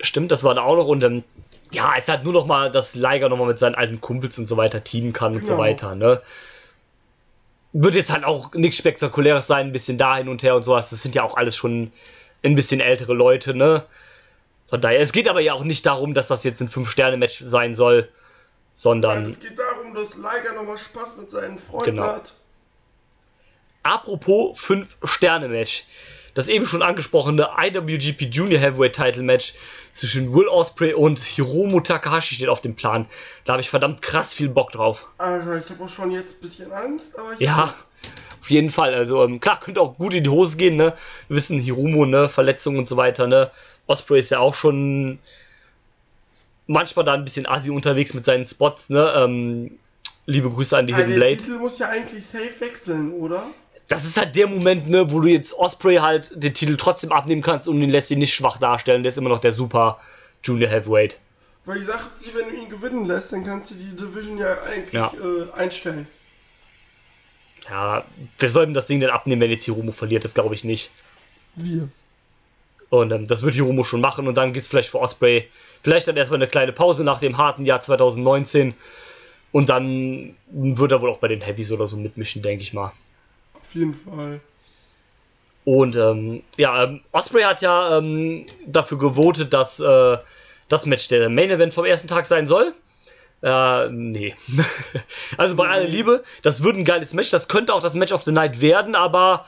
Stimmt, das war da auch noch. Und ähm, ja, es hat nur noch mal, dass Liger noch mal mit seinen alten Kumpels und so weiter teamen kann und so Genau. weiter, ne? Wird jetzt halt auch nichts Spektakuläres sein, ein bisschen da hin und her und sowas. Das sind ja auch alles schon ein bisschen ältere Leute, ne? Von daher, es geht aber ja auch nicht darum, dass das jetzt ein 5-Sterne-Match sein soll, Nein, sondern es geht darum, dass Liger nochmal Spaß mit seinen Freunden Genau. hat. Apropos 5-Sterne-Match. Das eben schon angesprochene IWGP Junior Heavyweight Title Match zwischen Will Ospreay und Hiromu Takahashi steht auf dem Plan. Da habe ich verdammt krass viel Bock drauf. Alter, ich habe auch schon jetzt ein bisschen Angst, aber ich. Ja, auf jeden Fall. Also ähm, klar, könnte auch gut in die Hose gehen, ne? Wir wissen, Hiromu, ne, Verletzungen und so weiter, ne? Osprey ist ja auch schon manchmal da ein bisschen assi unterwegs mit seinen Spots, ne? Ähm, liebe Grüße an die Hidden Der Blade. Titel muss ja eigentlich safe wechseln, oder? Das ist halt der Moment, ne, wo du jetzt Osprey halt den Titel trotzdem abnehmen kannst und ihn lässt ihn nicht schwach darstellen. Der ist immer noch der super Junior Heavyweight. Weil die Sache ist wenn du ihn gewinnen lässt, dann kannst du die Division ja eigentlich Ja. Äh, einstellen. Ja, wer soll denn das Ding denn abnehmen, wenn jetzt Hiromu verliert? Das glaube ich nicht. Wir. Und ähm, das wird Hiromu schon machen und dann geht's vielleicht für Osprey. Vielleicht dann erstmal eine kleine Pause nach dem harten Jahr 2019. Und dann wird er wohl auch bei den Heavies oder so mitmischen, denke ich mal. Jeden Fall. Und ähm, ja, ähm, Osprey hat ja ähm, dafür gewotet, dass äh, das Match der Main Event vom ersten Tag sein soll. Äh, nee. also bei aller Liebe, das wird ein geiles Match. Das könnte auch das Match of the Night werden, aber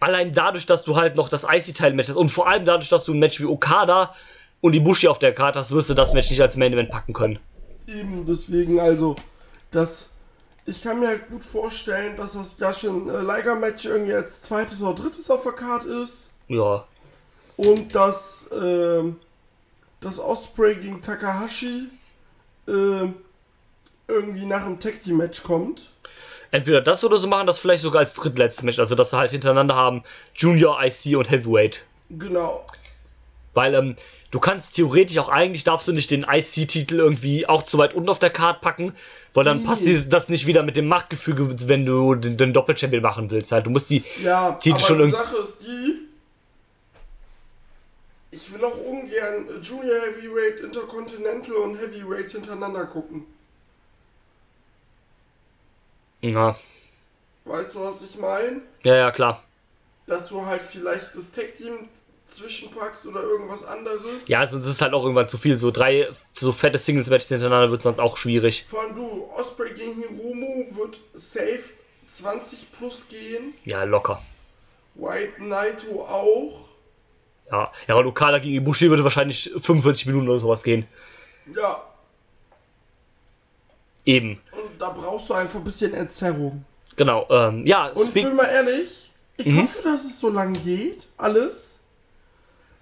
allein dadurch, dass du halt noch das IC-Teil-Match hast und vor allem dadurch, dass du ein Match wie Okada und Ibushi auf der Karte hast, wirst du das Match nicht als Main Event packen können. Eben deswegen, also, das. Ich kann mir halt gut vorstellen, dass das Yashin äh, Liger Match irgendwie als zweites oder drittes auf der Karte ist. Ja. Und dass, ähm, das Osprey gegen Takahashi ähm, irgendwie nach dem Tag Team Match kommt. Entweder das oder so machen das vielleicht sogar als drittletztes Match, also dass sie halt hintereinander haben Junior, IC und Heavyweight. Genau. Weil ähm, du kannst theoretisch auch eigentlich darfst du nicht den IC-Titel irgendwie auch zu weit unten auf der Karte packen, weil dann Nee. passt das nicht wieder mit dem Machtgefüge, wenn du den, den Doppelchampion machen willst. Halt, du musst die Ja, Titel aber schon die irgendwie. Sache ist die, ich will auch ungern Junior Heavyweight, Intercontinental und Heavyweight hintereinander gucken. Ja, Weißt du, was ich meine? ja, ja, klar. Dass du halt vielleicht das Tag Team zwischenpackst oder irgendwas anderes. Ja, sonst ist es halt auch irgendwann zu viel. So drei so fette Singles-Matches hintereinander wird sonst auch schwierig. Vor allem du, Osprey gegen Hiromu wird safe 20 plus gehen. Ja, locker. White Naito auch. Ja, ja und Okada gegen Ibushi würde wahrscheinlich 45 Minuten oder sowas gehen. Ja, Eben. und da brauchst du einfach ein bisschen Entzerrung. Genau. Ähm, ja, Und ich bin mal ehrlich, ich Mhm. hoffe, dass es so lang geht, alles.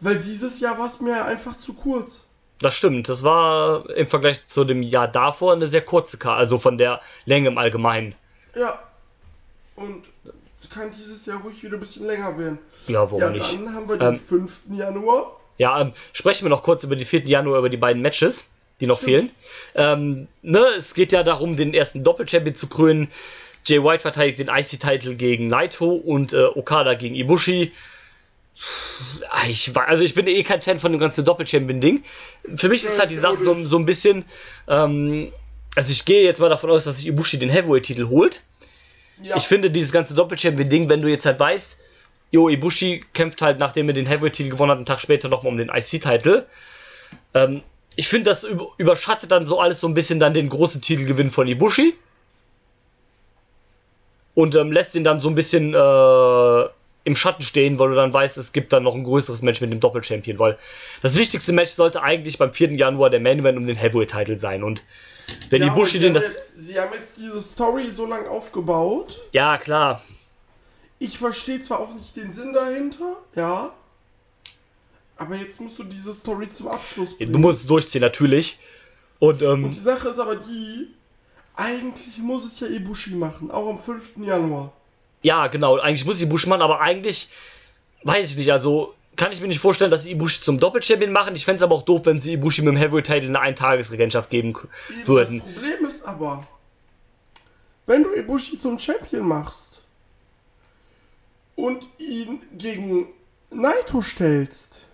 Weil dieses Jahr war es mir einfach zu kurz. Das stimmt. Das war im Vergleich zu dem Jahr davor eine sehr kurze Karte, also von der Länge im Allgemeinen. Ja. Und kann dieses Jahr ruhig wieder ein bisschen länger werden. Ja, warum Ja, nicht? dann haben wir den Ähm, 5. Januar. Ja, ähm, sprechen wir noch kurz über die 4. Januar, über die beiden Matches, die noch Stimmt. fehlen. Ähm, ne, es geht ja darum, den ersten Doppelchampion zu krönen. Jay White verteidigt den IC-Titel gegen Naito und äh, Okada gegen Ibushi. Ah, Ich, war- also ich bin eh kein Fan von dem ganzen Doppelchampion-Ding. Für mich ist halt die Sache so, so ein bisschen, ähm, also ich gehe jetzt mal davon aus, dass sich Ibushi den Heavyweight-Titel holt. Ja, Ich finde dieses ganze Doppelchampion-Ding, wenn du jetzt halt weißt, Jo, Ibushi kämpft halt, nachdem er den Heavyweight-Titel gewonnen hat, einen Tag später nochmal um den IC-Titel. Ähm, ich finde, das über- überschattet dann so alles so ein bisschen dann den großen Titelgewinn von Ibushi. Und ähm, lässt ihn dann so ein bisschen äh, im Schatten stehen, weil du dann weißt, es gibt dann noch ein größeres Match mit dem Doppelchampion, weil das wichtigste Match sollte eigentlich beim 4. Januar der Main Event um den Heavyweight-Titel sein. Und wenn ja, Ibushi sie den das. Jetzt, sie haben jetzt diese Story so lang aufgebaut. Ja, klar. Ich verstehe zwar auch nicht den Sinn dahinter, ja. Aber jetzt musst du diese Story zum Abschluss bringen. Du musst es durchziehen, natürlich. Und, ähm, Und die Sache ist aber die, eigentlich muss es ja Ibushi machen, auch am 5. Januar. Ja, genau. Eigentlich muss Ibushi machen, aber eigentlich weiß ich nicht. Also kann ich mir nicht vorstellen, dass sie Ibushi zum Doppelchampion machen. Ich fände es aber auch doof, wenn sie Ibushi mit dem Heavyweight-Title eine Eintagesregentschaft geben würden. Das Problem ist aber, wenn du Ibushi zum Champion machst und ihn gegen Naito stellst,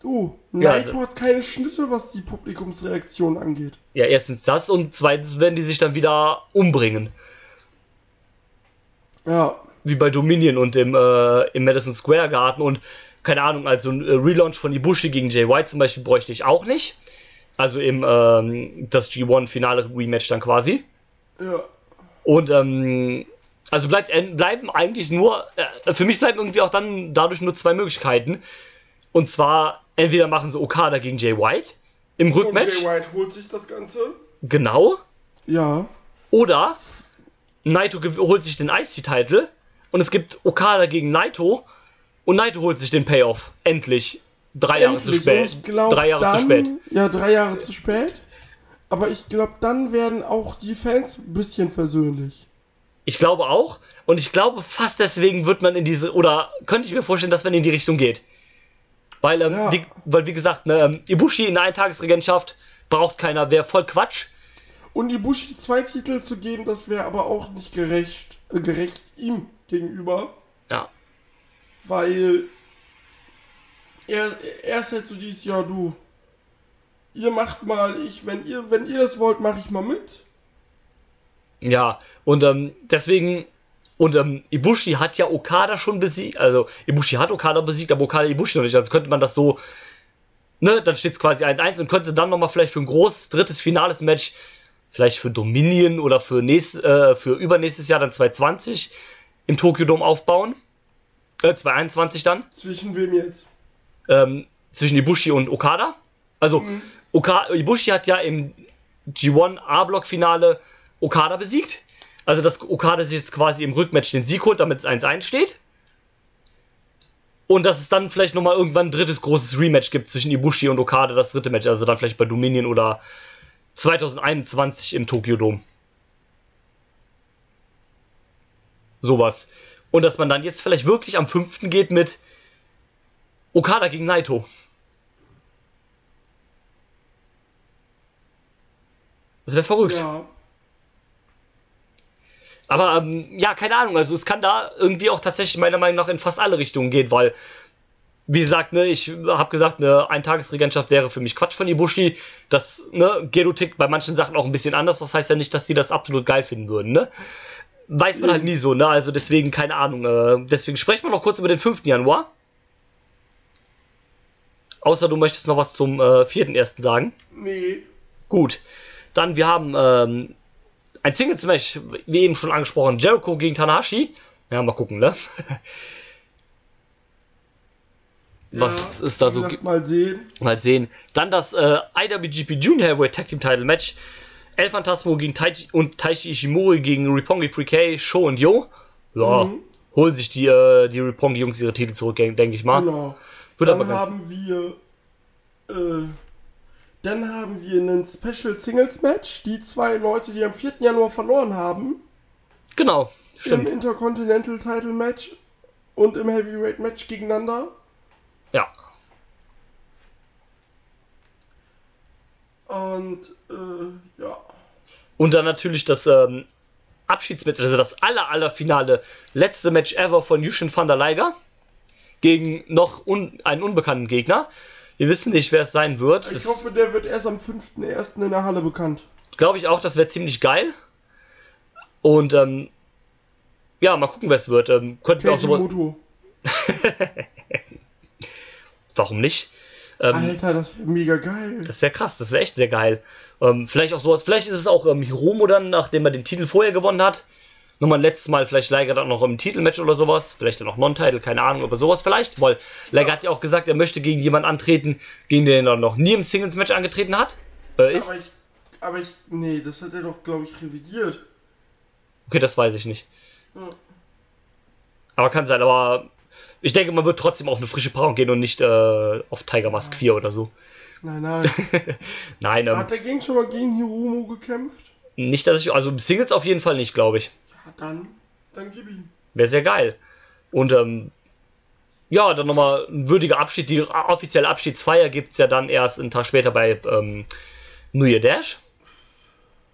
du, Ja, Naito hat keine Schnitte, was die Publikumsreaktion angeht. Ja, erstens das und zweitens werden die sich dann wieder umbringen. Ja, Wie bei Dominion und im, äh, im Madison Square Garden und keine Ahnung, also ein äh, Relaunch von Ibushi gegen Jay White zum Beispiel bräuchte ich auch nicht. Also im ähm, das G1-Finale-Rematch dann quasi. ja. Und ähm, Also bleibt, bleiben eigentlich nur, äh, für mich bleiben irgendwie auch dann dadurch nur zwei Möglichkeiten. Und zwar, entweder machen sie Okada gegen Jay White im Rückmatch. Und Jay White holt sich das Ganze. Genau. Ja. Oder Naito holt sich den IC-Title und es gibt Okada gegen Naito und Naito holt sich den Payoff. Endlich. Drei Endlich. Jahre zu spät. Glaub, drei Jahre dann, zu spät. Ja, drei Jahre zu spät. Aber ich glaube, dann werden auch die Fans ein bisschen versöhnlich. Ich glaube auch. Und ich glaube, fast deswegen wird man in diese, oder könnte ich mir vorstellen, dass man in die Richtung geht. Weil, ähm, ja. wie, weil wie gesagt, ne, ähm, Ibushi in der Eintagesregentschaft braucht keiner, wäre voll Quatsch. Und Ibushi zwei Titel zu geben, das wäre aber auch nicht gerecht, äh, gerecht ihm gegenüber. Ja. Weil er, er ist halt so dieses, ja du, ihr macht mal, ich, wenn ihr, wenn ihr das wollt, mache ich mal mit. Ja, und ähm, deswegen, und ähm, Ibushi hat ja Okada schon besiegt, also Ibushi hat Okada besiegt, aber Okada Ibushi noch nicht, also könnte man das so, ne, dann steht es quasi 1-1 und könnte dann nochmal vielleicht für ein großes drittes finales Match, vielleicht für Dominion oder für, nächst, äh, für übernächstes Jahr dann 2020 im Tokyo Dome aufbauen. Äh, 2021 dann. Zwischen wem jetzt? Ähm, zwischen Ibushi und Okada. Also, mhm. Oka Ibushi hat ja im G1 A-Block-Finale Okada besiegt. Also, dass Okada sich jetzt quasi im Rückmatch den Sieg holt, damit es 1-1 steht. Und dass es dann vielleicht nochmal irgendwann ein drittes großes Rematch gibt zwischen Ibushi und Okada, das dritte Match. Also dann vielleicht bei Dominion oder 2021 im Tokyo Dome. Sowas. Und dass man dann jetzt vielleicht wirklich am 5. geht mit Okada gegen Naito. Das wäre verrückt. Ja. Aber ähm, ja, keine Ahnung. Also es kann da irgendwie auch tatsächlich meiner Meinung nach in fast alle Richtungen gehen, weil, wie gesagt, ne, ich habe gesagt, eine Eintagesregentschaft wäre für mich Quatsch von Ibushi. Das, ne, Gedo tickt bei manchen Sachen auch ein bisschen anders. Das heißt ja nicht, dass die das absolut geil finden würden, ne? Weiß man halt nie so, ne? Also deswegen, keine Ahnung. Äh, deswegen sprechen wir noch kurz über den 5. Januar. Außer du möchtest noch was zum äh, 4.1. sagen. Nee. Gut. Dann, wir haben ähm, ein Singles-Match, wie eben schon angesprochen, Jericho gegen Tanahashi. Ja, mal gucken, ne? Was ja, ist da so? Mal sehen. Mal sehen. Dann das äh, IWGP Junior Heavyweight Tag Team Title Match. El Phantasmo gegen Taichi und Taichi Ishimori gegen Ripongi 3K, Show und Yo. Ja, mhm. holen sich die, äh, die Ripongi Jungs ihre Titel zurück, denke ich mal. Genau. Wird Dann haben wir äh, dann haben wir einen Special Singles Match. Die zwei Leute, die am 4. Januar verloren haben. Genau, stimmt. Im Intercontinental Title Match und im Heavyweight Match gegeneinander. Ja. Und, äh, ja. Und dann natürlich das ähm, Abschiedsmatch, also das aller, aller Finale, letzte Match ever von Yushin van der Leiger gegen noch un einen unbekannten Gegner. Wir wissen nicht, wer es sein wird. Ich das hoffe, der wird erst am 5.1. in der Halle bekannt. Glaube ich auch, das wäre ziemlich geil. Und ähm, ja, mal gucken, wer es wird. Ähm, könnten wir auch so. Warum nicht? Ähm, Alter, das wäre mega geil. Das wäre krass, das wäre echt sehr geil. Ähm, vielleicht auch sowas, vielleicht ist es auch ähm, Hiromo dann, nachdem er den Titel vorher gewonnen hat nochmal ein letztes Mal vielleicht Liger dann noch im Titelmatch oder sowas, vielleicht dann auch Non-Title, keine Ahnung, aber sowas vielleicht, weil Liger ja. hat ja auch gesagt, er möchte gegen jemanden antreten, gegen den er noch nie im Singles-Match angetreten hat. Äh, ist. Aber ich, aber ich, nee, das hat er doch, glaube ich, revidiert. Okay, das weiß ich nicht. Ja. Aber kann sein, aber ich denke, man wird trotzdem auf eine frische Paarung gehen und nicht äh, auf Tiger Mask 4 oder so. Nein, nein. nein, ähm, Hat der gegen schon mal gegen Hiromo gekämpft? Nicht, dass ich, also Singles auf jeden Fall nicht, glaube ich dann, dann gib ihm. Wäre sehr geil. Und ähm, ja, dann nochmal ein würdiger Abschied. Die offizielle Abschiedsfeier gibt es ja dann erst einen Tag später bei ähm, New Year Dash.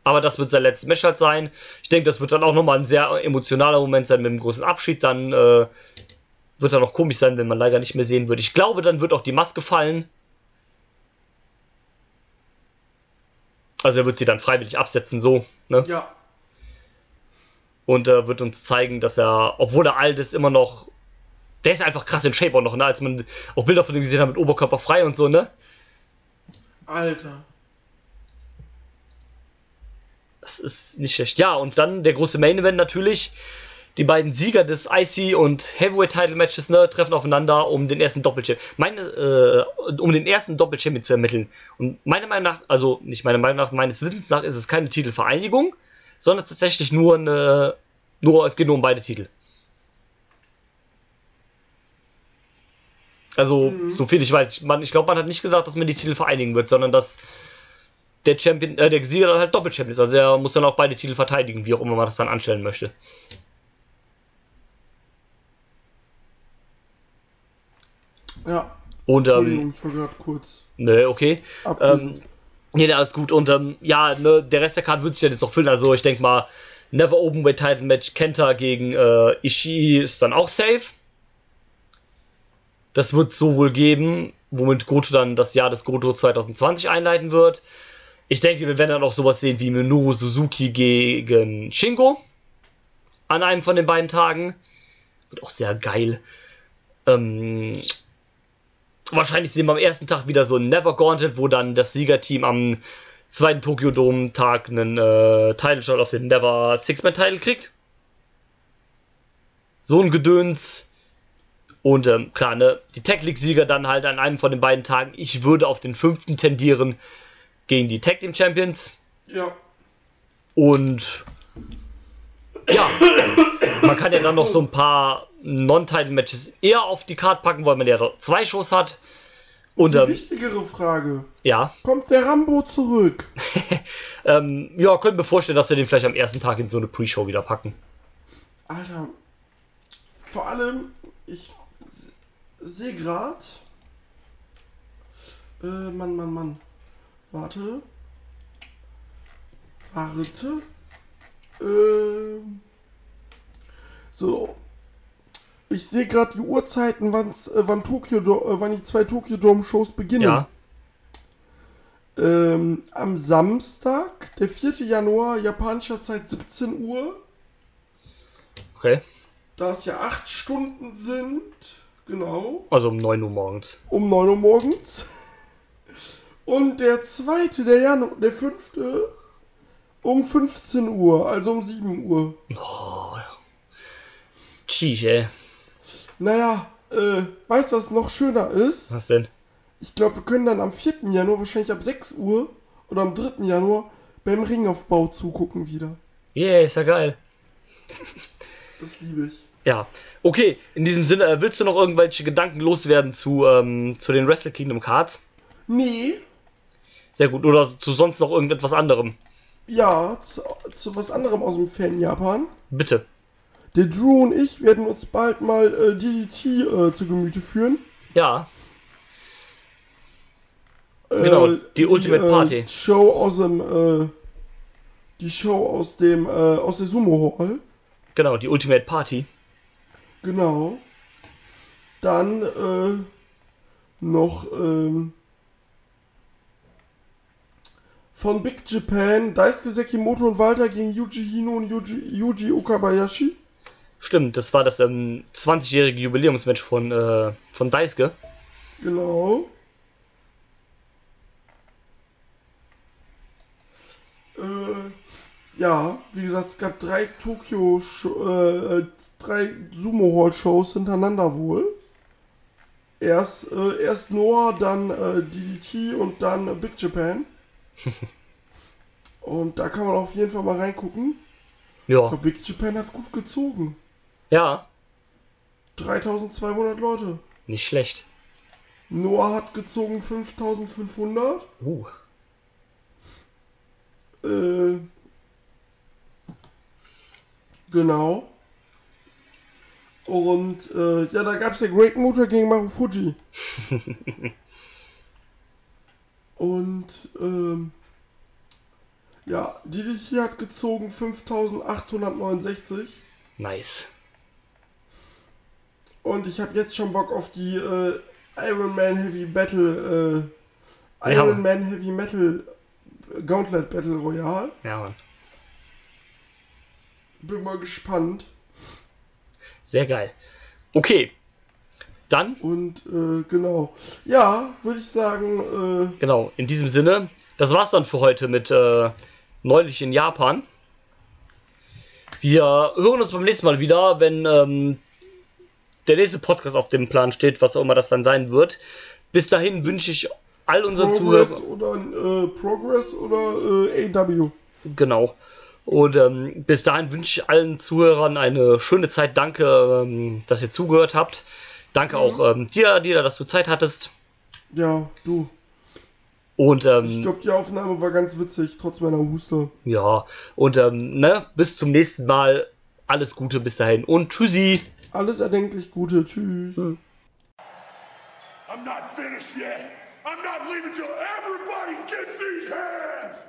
Aber das wird sein letztes Match halt sein. Ich denke, das wird dann auch nochmal ein sehr emotionaler Moment sein mit dem großen Abschied. Dann äh, wird er noch komisch sein, wenn man leider nicht mehr sehen wird. Ich glaube, dann wird auch die Maske fallen. Also er wird sie dann freiwillig absetzen, so. Ne? Ja und äh, wird uns zeigen, dass er, obwohl er alt ist, immer noch. Der ist einfach krass in Shape auch noch, ne? Als man auch Bilder von ihm gesehen hat mit Oberkörper frei und so, ne? Alter. Das ist nicht schlecht. Ja, und dann der große Main Event natürlich. Die beiden Sieger des IC und Heavyweight Title Matches ne, treffen aufeinander, um den ersten Doppelchampion, meine, äh, um den ersten Doppelchampion zu ermitteln. Und meiner Meinung nach, also nicht meiner Meinung nach, meines Wissens nach ist es keine Titelvereinigung, sondern tatsächlich nur eine, nur es geht nur um beide Titel. Also, mhm. so viel ich weiß, ich, man, ich glaube, man hat nicht gesagt, dass man die Titel vereinigen wird, sondern dass der Champion, äh, der Sieger dann halt Doppelchampion ist. Also er muss dann auch beide Titel verteidigen, wie auch immer man das dann anstellen möchte. Ja. Und, ähm, ich war gerade kurz. Ne, okay. Ähm, nee, alles gut. Und ähm, ja, ne, der Rest der Karte wird sich ja jetzt noch füllen. Also ich denke mal, Never Open Weight Title Match Kenta gegen äh, Ishii ist dann auch safe. Das wird so wohl geben, womit Goto dann das Jahr des Goto 2020 einleiten wird. Ich denke, wir werden dann auch sowas sehen wie Minoru Suzuki gegen Shingo an einem von den beiden Tagen. Wird auch sehr geil. Ähm, wahrscheinlich sehen wir am ersten Tag wieder so ein Never Gauntlet, wo dann das Siegerteam am zweiten Tokyo Dome Tag einen äh, Title Shot auf den Never Six-Man Title kriegt. So ein Gedöns. Und ähm, klar, ne, die Tech League-Sieger dann halt an einem von den beiden Tagen. Ich würde auf den fünften tendieren gegen die Tag Team Champions. Ja. Und ja, man kann ja dann noch so ein paar Non-Title-Matches eher auf die Karte packen, weil man ja zwei Shows hat. Und, die ähm, wichtigere Frage. Ja. Kommt der Rambo zurück? ähm, ja, können wir vorstellen, dass wir den vielleicht am ersten Tag in so eine Pre-Show wieder packen. Alter. Vor allem, ich sehe gerade. Äh, Mann, Mann, Mann. Warte. Warte. Äh, so. Ich sehe gerade die Uhrzeiten, wann's, äh, wann, Tokyo, äh, wann die zwei Tokyo Dome Shows beginnen. Ja. Ähm, am Samstag, der 4. Januar, japanischer Zeit 17 Uhr. Okay. Da es ja 8 Stunden sind, Genau. Also um 9 Uhr morgens. Um 9 Uhr morgens. Und der zweite, der Januar, der fünfte, um 15 Uhr, also um 7 Uhr. Oh. Tschieß, ey. Naja, äh, weißt du, was noch schöner ist? Was denn? Ich glaube, wir können dann am 4. Januar, wahrscheinlich ab 6 Uhr oder am 3. Januar, beim Ringaufbau zugucken wieder. Yeah, ist ja geil. Das liebe ich. Ja, okay, in diesem Sinne, äh, willst du noch irgendwelche Gedanken loswerden zu, ähm, zu den Wrestle Kingdom Cards? Nee. Sehr gut, oder zu sonst noch irgendetwas anderem? Ja, zu, zu was anderem aus dem Fan Japan. Bitte. Der Drew und ich werden uns bald mal äh, DDT äh, zu Gemüte führen. Ja. Äh, genau, die, die Ultimate äh, Party. Show aus dem, äh, die Show aus dem, äh, aus der Sumo Hall. Genau, die Ultimate Party. Genau. Dann äh, noch ähm, von Big Japan Daisuke Sekimoto und Walter gegen Yuji Hino und Yuji, Yuji Okabayashi. Stimmt, das war das ähm, 20-jährige Jubiläumsmatch von, äh, von Daisuke. Genau. Äh, ja, wie gesagt, es gab drei Tokio äh, drei Sumo Hall Shows hintereinander wohl. Erst, äh, erst Noah, dann äh, DDT und dann äh, Big Japan. und da kann man auf jeden Fall mal reingucken. Ja. Aber Big Japan hat gut gezogen. Ja. 3200 Leute. Nicht schlecht. Noah hat gezogen 5500. Uh. Äh, genau. Und äh, ja, da gab es ja Great Motor gegen Marufuji. Und ähm, ja, DDT hat gezogen 5869. Nice. Und ich habe jetzt schon Bock auf die äh, Iron Man Heavy Battle, äh, Iron ja, Man Heavy Metal Gauntlet Battle Royale. Ja, Mann. Bin mal gespannt. Sehr geil. Okay. Dann. Und äh, genau. Ja, würde ich sagen. Äh, genau, in diesem Sinne, das war's dann für heute mit äh, neulich in Japan. Wir hören uns beim nächsten Mal wieder, wenn ähm, der nächste Podcast auf dem Plan steht, was auch immer das dann sein wird. Bis dahin wünsche ich all unseren Progress Zuhörern. oder äh, Progress oder äh, AW. Genau. Und ähm, bis dahin wünsche ich allen Zuhörern eine schöne Zeit. Danke, ähm, dass ihr zugehört habt. Danke auch ähm, dir, Dieter, dass du Zeit hattest. Ja, du. Und Ich ähm, glaube, die Aufnahme war ganz witzig, trotz meiner Huster. ja, und ähm, ne, bis zum nächsten Mal. Alles Gute bis dahin und tschüssi. Alles erdenklich Gute. Tschüss. I'm not finished yet. I'm not leaving till everybody gets these hands.